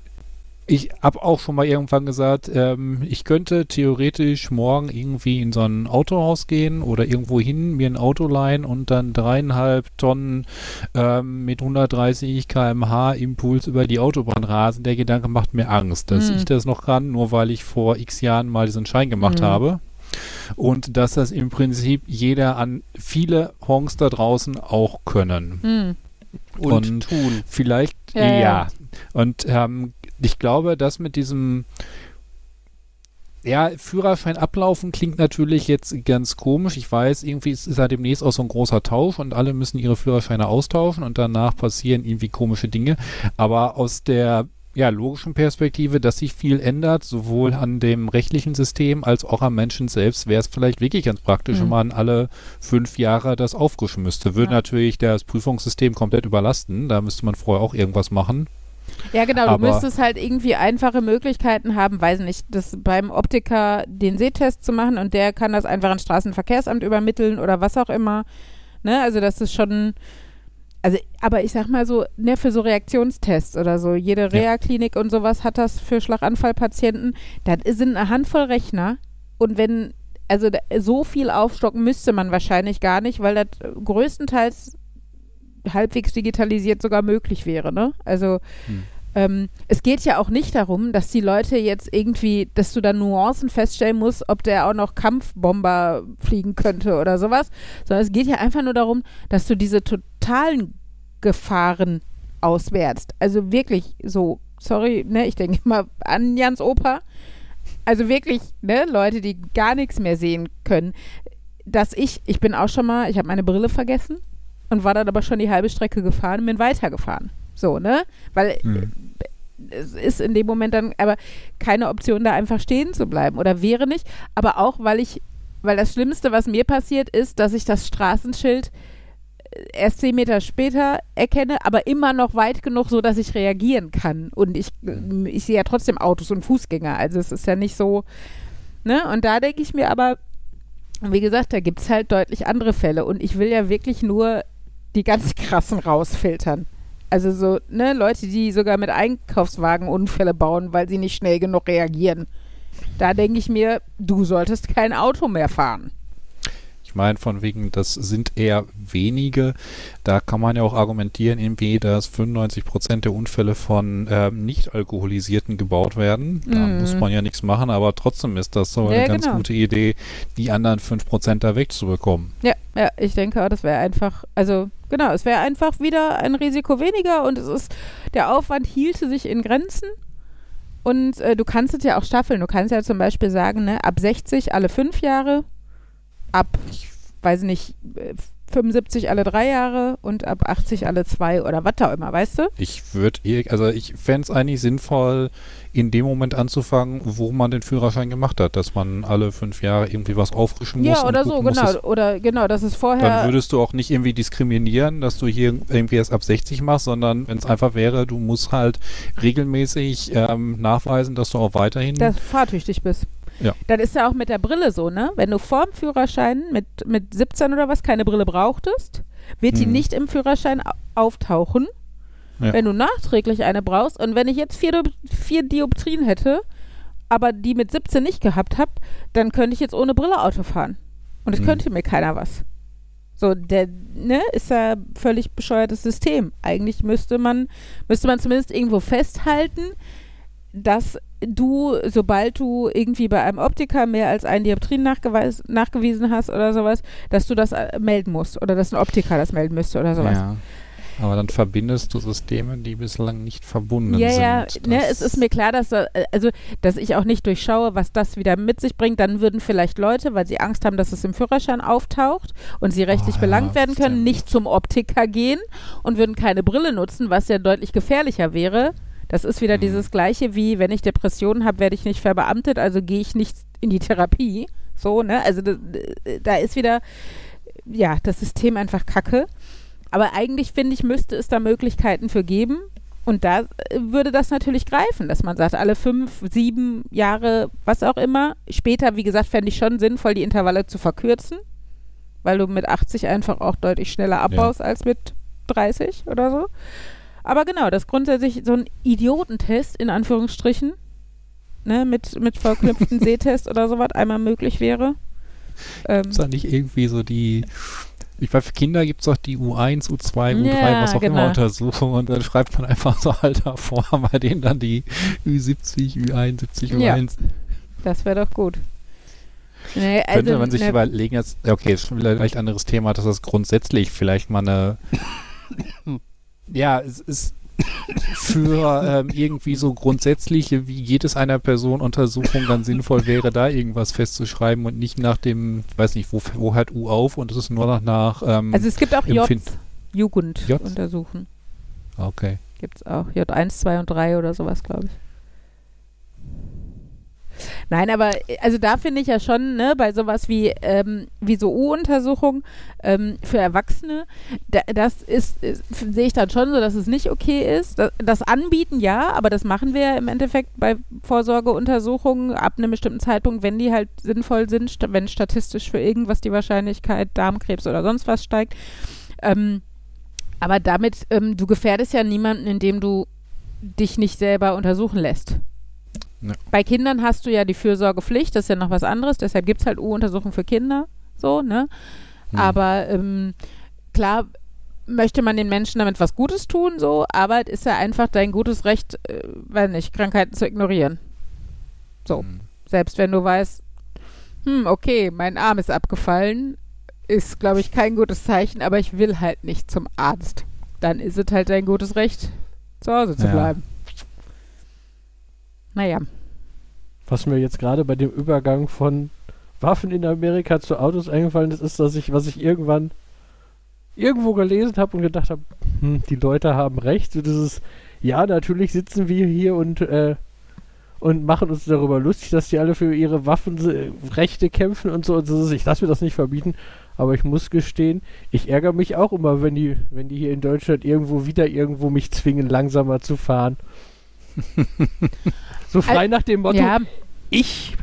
ich habe auch schon mal irgendwann gesagt, ähm, ich könnte theoretisch morgen irgendwie in so ein Autohaus gehen oder irgendwo hin, mir ein Auto leihen und dann dreieinhalb Tonnen ähm, mit 130 km/h Impuls über die Autobahn rasen. Der Gedanke macht mir Angst, dass Hm. ich das noch kann, nur weil ich vor x Jahren mal diesen Schein gemacht Hm. habe. Und dass das im Prinzip jeder an viele Honks da draußen auch können. Hm. und, Und tun. Vielleicht, Ja, ja. ja. Und ähm, ich glaube, das mit diesem ja, Führerschein ablaufen klingt natürlich jetzt ganz komisch. Ich weiß, irgendwie ist, ist ja demnächst auch so ein großer Tausch und alle müssen ihre Führerscheine austauschen und danach passieren irgendwie komische Dinge. Aber aus der ja, logischen Perspektive, dass sich viel ändert, sowohl an dem rechtlichen System als auch am Menschen selbst, wäre es vielleicht wirklich ganz praktisch, Mhm. wenn man alle fünf Jahre das auffrischen müsste. Würde Ja. natürlich das Prüfungssystem komplett überlasten. Da müsste man vorher auch irgendwas machen. Ja, genau, du Aber- müsstest halt irgendwie einfache Möglichkeiten haben, weiß nicht, das beim Optiker den Sehtest zu machen und der kann das einfach ans Straßenverkehrsamt übermitteln oder was auch immer. Ne, also das ist schon, also, aber ich sag mal so, ne, für so Reaktionstests oder so, jede Reha-Klinik und sowas hat das für Schlaganfallpatienten. Das sind eine Handvoll Rechner und wenn, also da- so viel aufstocken müsste man wahrscheinlich gar nicht, weil das größtenteils halbwegs digitalisiert sogar möglich wäre, ne? Also Hm. ähm, es geht ja auch nicht darum, dass die Leute jetzt irgendwie, dass du dann Nuancen feststellen musst, ob der auch noch Kampfbomber fliegen könnte oder sowas, sondern es geht ja einfach nur darum, dass du diese totalen Gefahren auswertst. Also wirklich so, sorry, ne, ich denke immer an Jans Opa. Also wirklich, ne, Leute, die gar nichts mehr sehen können. Dass ich, ich bin auch schon mal, ich habe meine Brille vergessen und war dann aber schon die halbe Strecke gefahren und bin weitergefahren. So, ne? Weil Hm. es ist in dem Moment dann aber keine Option, da einfach stehen zu bleiben. Oder wäre nicht. Aber auch, weil ich, weil das Schlimmste, was mir passiert, ist, dass ich das Straßenschild äh, erst zehn Meter später erkenne, aber immer noch weit genug, so dass ich reagieren kann. Und ich, ich sehe ja trotzdem Autos und Fußgänger. Also es ist ja nicht so. Ne? Und da denke ich mir aber, wie gesagt, da gibt es halt deutlich andere Fälle. Und ich will ja wirklich nur die ganz krassen rausfiltern. Also so, ne, Leute, die sogar mit Einkaufswagen Unfälle bauen, weil sie nicht schnell genug reagieren. Da denke ich mir, du solltest kein Auto mehr fahren. Ich meine, von wegen, das sind eher wenige. Da kann man ja auch argumentieren, irgendwie, dass 95 Prozent der Unfälle von ähm, Nicht-Alkoholisierten gebaut werden. Da Mhm. muss man ja nichts machen, aber trotzdem ist das so Ja, eine ganz genau. gute Idee, die anderen 5 Prozent da wegzubekommen. Ja, ja, ich denke auch, das wäre einfach, also genau, es wäre einfach wieder ein Risiko weniger und es ist, der Aufwand hielte sich in Grenzen. Und äh, du kannst es ja auch staffeln. Du kannst ja zum Beispiel sagen, ne, ab 60 alle fünf Jahre, ab, weiß nicht, äh, 75 alle drei Jahre und ab 80 alle zwei oder was auch immer, weißt du? Ich würde, also ich fände es eigentlich sinnvoll, in dem Moment anzufangen, wo man den Führerschein gemacht hat, dass man alle fünf Jahre irgendwie was auffrischen muss. Ja, oder so, muss, genau. dass- Oder genau, das ist Dann vorher. würdest du auch nicht irgendwie diskriminieren, dass du hier irgendwie erst ab 60 machst, sondern wenn es einfach wäre, du musst halt regelmäßig ähm, nachweisen, dass du auch weiterhin. dass fahrtüchtig bist. Ja. Dann ist ja auch mit der Brille so, ne? Wenn du vorm Führerschein mit, mit 17 oder was keine Brille brauchtest, wird die Mhm. nicht im Führerschein au- auftauchen. Ja. Wenn du nachträglich eine brauchst und wenn ich jetzt vier, vier Dioptrien hätte, aber die mit 17 nicht gehabt habe, dann könnte ich jetzt ohne Brille Auto fahren. Und es Mhm. könnte mir keiner was. So, der, ne, ist ja völlig bescheuertes System. Eigentlich müsste man, müsste man zumindest irgendwo festhalten, dass du, sobald du irgendwie bei einem Optiker mehr als ein Dioptrien nachgeweis, nachgewiesen hast oder sowas, dass du das äh, melden musst oder dass ein Optiker das melden müsste oder sowas. ja. Aber dann verbindest du Systeme, die bislang nicht verbunden Ja, sind. ja, ne, es ist mir klar, dass, da, äh, also, dass ich auch nicht durchschaue, was das wieder mit sich bringt. Dann würden vielleicht Leute, weil sie Angst haben, dass es im Führerschein auftaucht und sie rechtlich Ah, belangt werden können, stimmt. nicht zum Optiker gehen und würden keine Brille nutzen, was ja deutlich gefährlicher wäre. Das ist wieder Hm. dieses Gleiche wie, wenn ich Depressionen habe, werde ich nicht verbeamtet, also gehe ich nicht in die Therapie. So, ne? Also da, da ist wieder, ja, das System einfach kacke. Aber eigentlich finde ich, müsste es da Möglichkeiten für geben. Und da äh, würde das natürlich greifen, dass man sagt, alle fünf, sieben Jahre, was auch immer. Später, wie gesagt, fände ich schon sinnvoll, die Intervalle zu verkürzen, weil du mit 80 einfach auch deutlich schneller abbaust als mit 30 oder so. Aber genau, dass grundsätzlich so ein Idiotentest in Anführungsstrichen ne, mit, mit verknüpften Sehtest oder sowas einmal möglich wäre. Ähm, Ist da nicht irgendwie so die. Ich weiß, für Kinder gibt es auch die U1, U2, U3, Ja, was auch genau. immer Untersuchungen und dann schreibt man einfach so Alter vor, bei denen dann die Ü70, Ü71, Ja. U1. das wäre doch gut. Nee, Könnte also, man sich ne, überlegen, jetzt, ja, okay, ist schon wieder ein leicht anderes Thema, dass das grundsätzlich vielleicht mal eine ja, es ist für ähm, irgendwie so grundsätzliche, wie geht es einer Person Untersuchung dann sinnvoll wäre, da irgendwas festzuschreiben und nicht nach dem, weiß nicht, wo, wo hört U auf und es ist nur noch nach. Ähm, Also es gibt auch J, Jugend J? untersuchen. okay. Gibt es auch. J1, 2 und 3 oder sowas, glaube ich. Nein, aber also da finde ich ja schon, ne, bei sowas wie, ähm, wie so U-Untersuchung ähm, für Erwachsene, da, das ist, ist sehe ich dann schon so, dass es nicht okay ist. Das, das Anbieten ja, aber das machen wir ja im Endeffekt bei Vorsorgeuntersuchungen ab einem bestimmten Zeitpunkt, wenn die halt sinnvoll sind, sta- wenn statistisch für irgendwas die Wahrscheinlichkeit Darmkrebs oder sonst was steigt. Ähm, aber damit, ähm, du gefährdest ja niemanden, indem du dich nicht selber untersuchen lässt. Ja. Bei Kindern hast du ja die Fürsorgepflicht, das ist ja noch was anderes, deshalb gibt es halt U-Untersuchungen für Kinder, so, ne? Hm. Aber ähm, klar möchte man den Menschen damit was Gutes tun, so, aber es ist ja einfach dein gutes Recht, äh, weiß nicht, Krankheiten zu ignorieren. So. Hm. Selbst wenn du weißt, hm, okay, mein Arm ist abgefallen, ist, glaube ich, kein gutes Zeichen, aber ich will halt nicht zum Arzt. Dann ist es halt dein gutes Recht, zu Hause zu Ja. bleiben. Naja. Was mir jetzt gerade bei dem Übergang von Waffen in Amerika zu Autos eingefallen ist, ist, dass ich, was ich irgendwann irgendwo gelesen habe und gedacht habe, hm, die Leute haben recht. So dieses, ja, natürlich sitzen wir hier und, äh, und machen uns darüber lustig, dass die alle für ihre Waffenrechte kämpfen und so. Und so. Ich lasse mir das nicht verbieten, aber ich muss gestehen, ich ärgere mich auch immer, wenn die, wenn die hier in Deutschland irgendwo wieder irgendwo mich zwingen, langsamer zu fahren. so frei nach dem Motto, Ja, ich,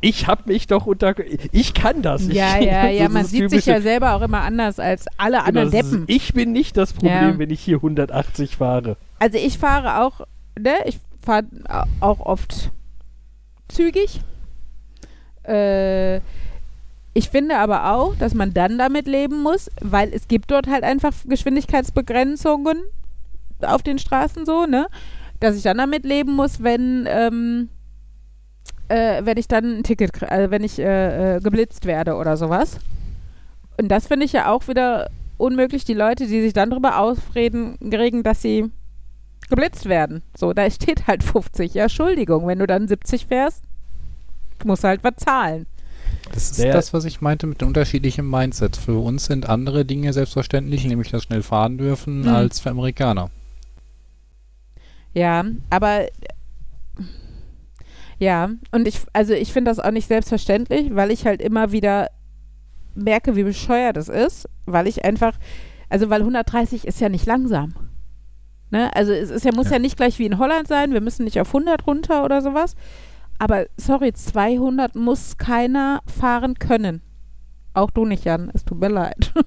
ich hab mich doch unter, ich kann das. ja, ich, ja, ja, das man ist sieht sich typische- ja selber auch immer anders als alle genau, anderen das ist- Deppen. Ich bin nicht das Problem, Ja. wenn ich hier 180 fahre. Also ich fahre auch, ne, ich fahre auch oft zügig. Äh, ich finde aber auch, dass man dann damit leben muss, weil es gibt dort halt einfach Geschwindigkeitsbegrenzungen auf den Straßen so, ne? Dass ich dann damit leben muss, wenn, ähm, äh, wenn ich dann ein Ticket, also wenn ich äh, äh, geblitzt werde oder sowas. Und das finde ich ja auch wieder unmöglich, die Leute, die sich dann darüber aufreden, regen, dass sie geblitzt werden. So, da steht halt 50. Ja, Entschuldigung, wenn du dann 70 fährst, musst du halt was zahlen. Das ist Der- das, was ich meinte mit den unterschiedlichen Mindsets. Für uns sind andere Dinge selbstverständlich, nämlich das schnell fahren dürfen, Mhm. als für Amerikaner. Ja, aber ja, und ich, also ich finde das auch nicht selbstverständlich, weil ich halt immer wieder merke, wie bescheuert es ist, weil ich einfach, also weil 130 ist ja nicht langsam. Ne? Also es ist ja, muss ja. Ja. nicht gleich wie in Holland sein, wir müssen nicht auf 100 runter oder sowas. Aber sorry, 200 muss keiner fahren können. Auch du nicht, Jan, es tut mir leid.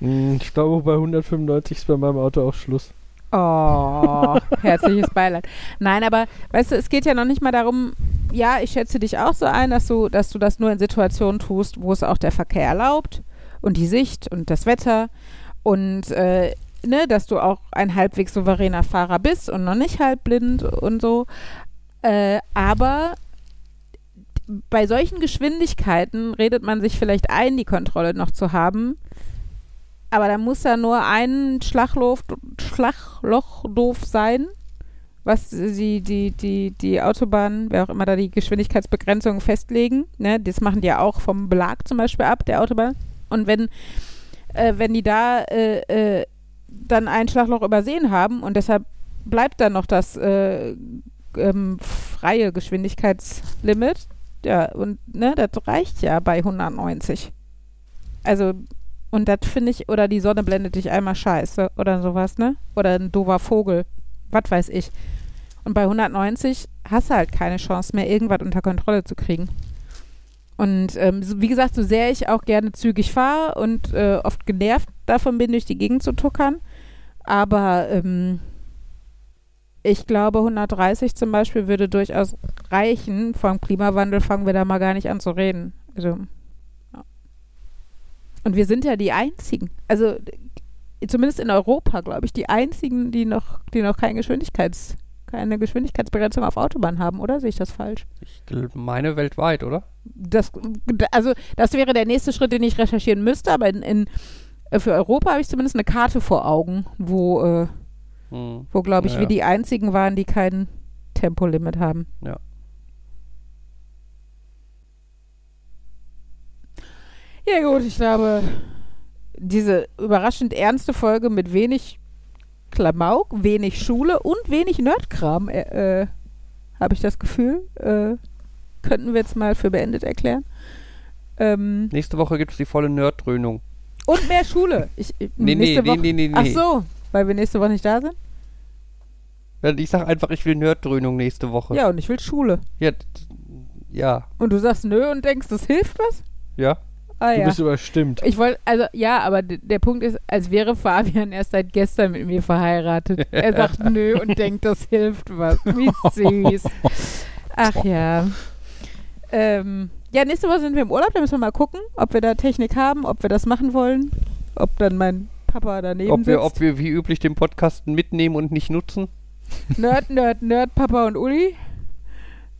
Hm, Ich glaube, bei 195 ist bei meinem Auto auch Schluss. Oh, herzliches Beileid. Nein, aber weißt du, es geht ja noch nicht mal darum, ja, ich schätze dich auch so ein, dass du, dass du das nur in Situationen tust, wo es auch der Verkehr erlaubt und die Sicht und das Wetter und äh, ne, dass du auch ein halbwegs souveräner Fahrer bist und noch nicht halbblind und so. Äh, aber bei solchen Geschwindigkeiten redet man sich vielleicht ein, die Kontrolle noch zu haben. Aber da muss ja nur ein Schlagloch, Schlagloch doof sein, was die, die, die, die Autobahn, wer auch immer da die Geschwindigkeitsbegrenzungen festlegen. Ne? Das machen die ja auch vom Belag zum Beispiel ab, der Autobahn. Und wenn, äh, wenn die da äh, äh, dann ein Schlagloch übersehen haben und deshalb bleibt dann noch das äh, ähm, freie Geschwindigkeitslimit, ja, und ne, das reicht ja bei 190. Also, und das finde ich, oder die Sonne blendet dich einmal scheiße oder sowas, ne? Oder ein doofer Vogel, was weiß ich. Und bei 190 hast du halt keine Chance mehr, irgendwas unter Kontrolle zu kriegen. Und ähm, so, wie gesagt, so sehr ich auch gerne zügig fahre und äh, oft genervt davon bin, durch die Gegend zu tuckern, aber ähm, ich glaube, 130 zum Beispiel würde durchaus reichen. Vom Klimawandel fangen wir da mal gar nicht an zu reden. Also. Und wir sind ja die Einzigen, also zumindest in Europa, glaube ich, die Einzigen, die noch, die noch kein Geschwindigkeits, keine Geschwindigkeitsbegrenzung auf Autobahn haben, oder? Sehe ich das falsch? Ich meine weltweit, oder? Das, also, das wäre der nächste Schritt, den ich recherchieren müsste, aber in, in äh, für Europa habe ich zumindest eine Karte vor Augen, wo, äh, Hm. wo glaube ich, Ja, wir die einzigen waren, die kein Tempolimit haben. Ja. Ja gut, ich glaube, diese überraschend ernste Folge mit wenig Klamauk, wenig Schule und wenig Nerdkram, äh, äh, habe ich das Gefühl, äh, könnten wir jetzt mal für beendet erklären. Ähm, Nächste Woche gibt es die volle Nerddröhnung. und mehr Schule. Ich, ich- Nee, nee, Woche, nee, nee, nee. Ach so, weil wir nächste Woche nicht da sind? Ich sag einfach, ich will Nerddröhnung nächste Woche. Ja, und ich will Schule. Ja. Ja. Und du sagst nö und denkst, das hilft was? Ja. Ah Du ja. bist überstimmt. Ich wollte, also ja, aber der Punkt ist, als wäre Fabian erst seit gestern mit mir verheiratet. Er sagt nö und denkt, das hilft was. Wie süß. Ach ja. Ähm, ja, nächste Woche sind wir im Urlaub, da müssen wir mal gucken, ob wir da Technik haben, ob wir das machen wollen, ob dann mein Papa daneben Ob wir, sitzt. ob wir wie üblich den Podcasten mitnehmen und nicht nutzen? Nerd, Nerd, Nerd, Papa und Uli.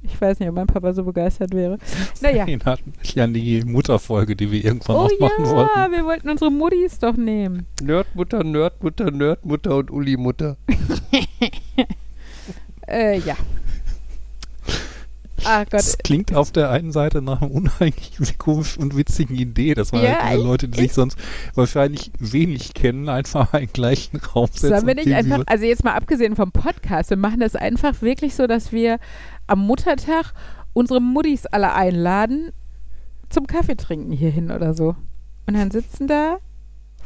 Ich weiß nicht, ob mein Papa so begeistert wäre. Naja. Erinnert mich an die Mutterfolge, die wir irgendwann Oh ausmachen ja, wollten. wir wollten unsere Muttis doch nehmen. Nerdmutter, Nerdmutter, Nerdmutter und Uli-Mutter. Äh, ja. Ach Gott. Das klingt auf der einen Seite nach einer unheimlich komischen und witzigen Idee, dass man Ja, halt diese Leute, die sich sonst wahrscheinlich wenig kennen, einfach in den gleichen Raum setzen. Sollen wir nicht einfach, also jetzt mal abgesehen vom Podcast, wir machen das einfach wirklich so, dass wir am Muttertag unsere Muttis alle einladen zum Kaffee trinken hierhin oder so. Und dann sitzen da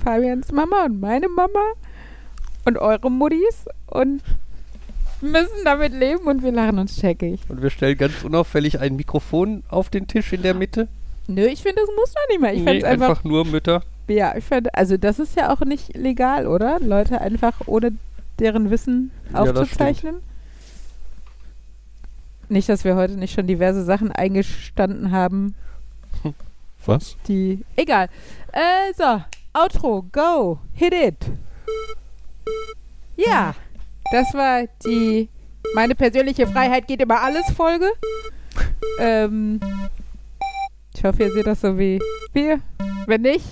Fabians Mama und meine Mama und eure Muttis und müssen damit leben und wir lachen uns scheckig. Und wir stellen ganz unauffällig ein Mikrofon auf den Tisch in der Mitte. Nö, ich finde, das muss doch nicht mehr. Ich nee, einfach, einfach nur Mütter. ja, ich finde, also das ist ja auch nicht legal, oder? Leute einfach ohne deren Wissen Ja, aufzuzeichnen. Nicht, dass wir heute nicht schon diverse Sachen eingestanden haben, Was? die. Egal. Äh, so, Outro, go, hit it. Ja, das war die meine persönliche Freiheit geht über alles Folge. Ähm, ich hoffe, ihr seht das so wie wir. Wenn nicht,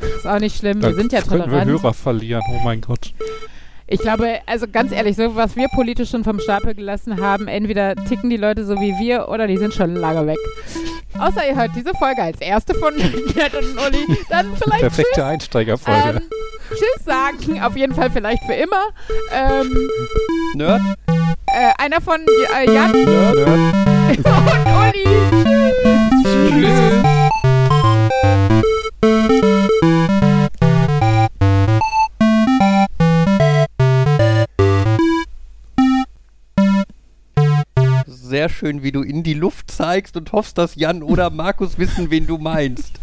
ist auch nicht schlimm. Wir sind ja könnten wir tolerant. Hörer verlieren, oh mein Gott. Ich glaube, also ganz ehrlich, so was wir politisch schon vom Stapel gelassen haben, entweder ticken die Leute so wie wir oder die sind schon lange weg. Außer ihr hört diese Folge als erste von Gerd und Uli, dann vielleicht Perfekte tschüss, Einsteigerfolge. ähm, tschüss sagen, auf jeden Fall vielleicht für immer. Ähm, Nerd? äh, einer von äh, Jan Nerd? und Uli. Tschüss. Sehr schön, wie du in die Luft zeigst und hoffst, dass Jan oder Markus wissen, wen du meinst.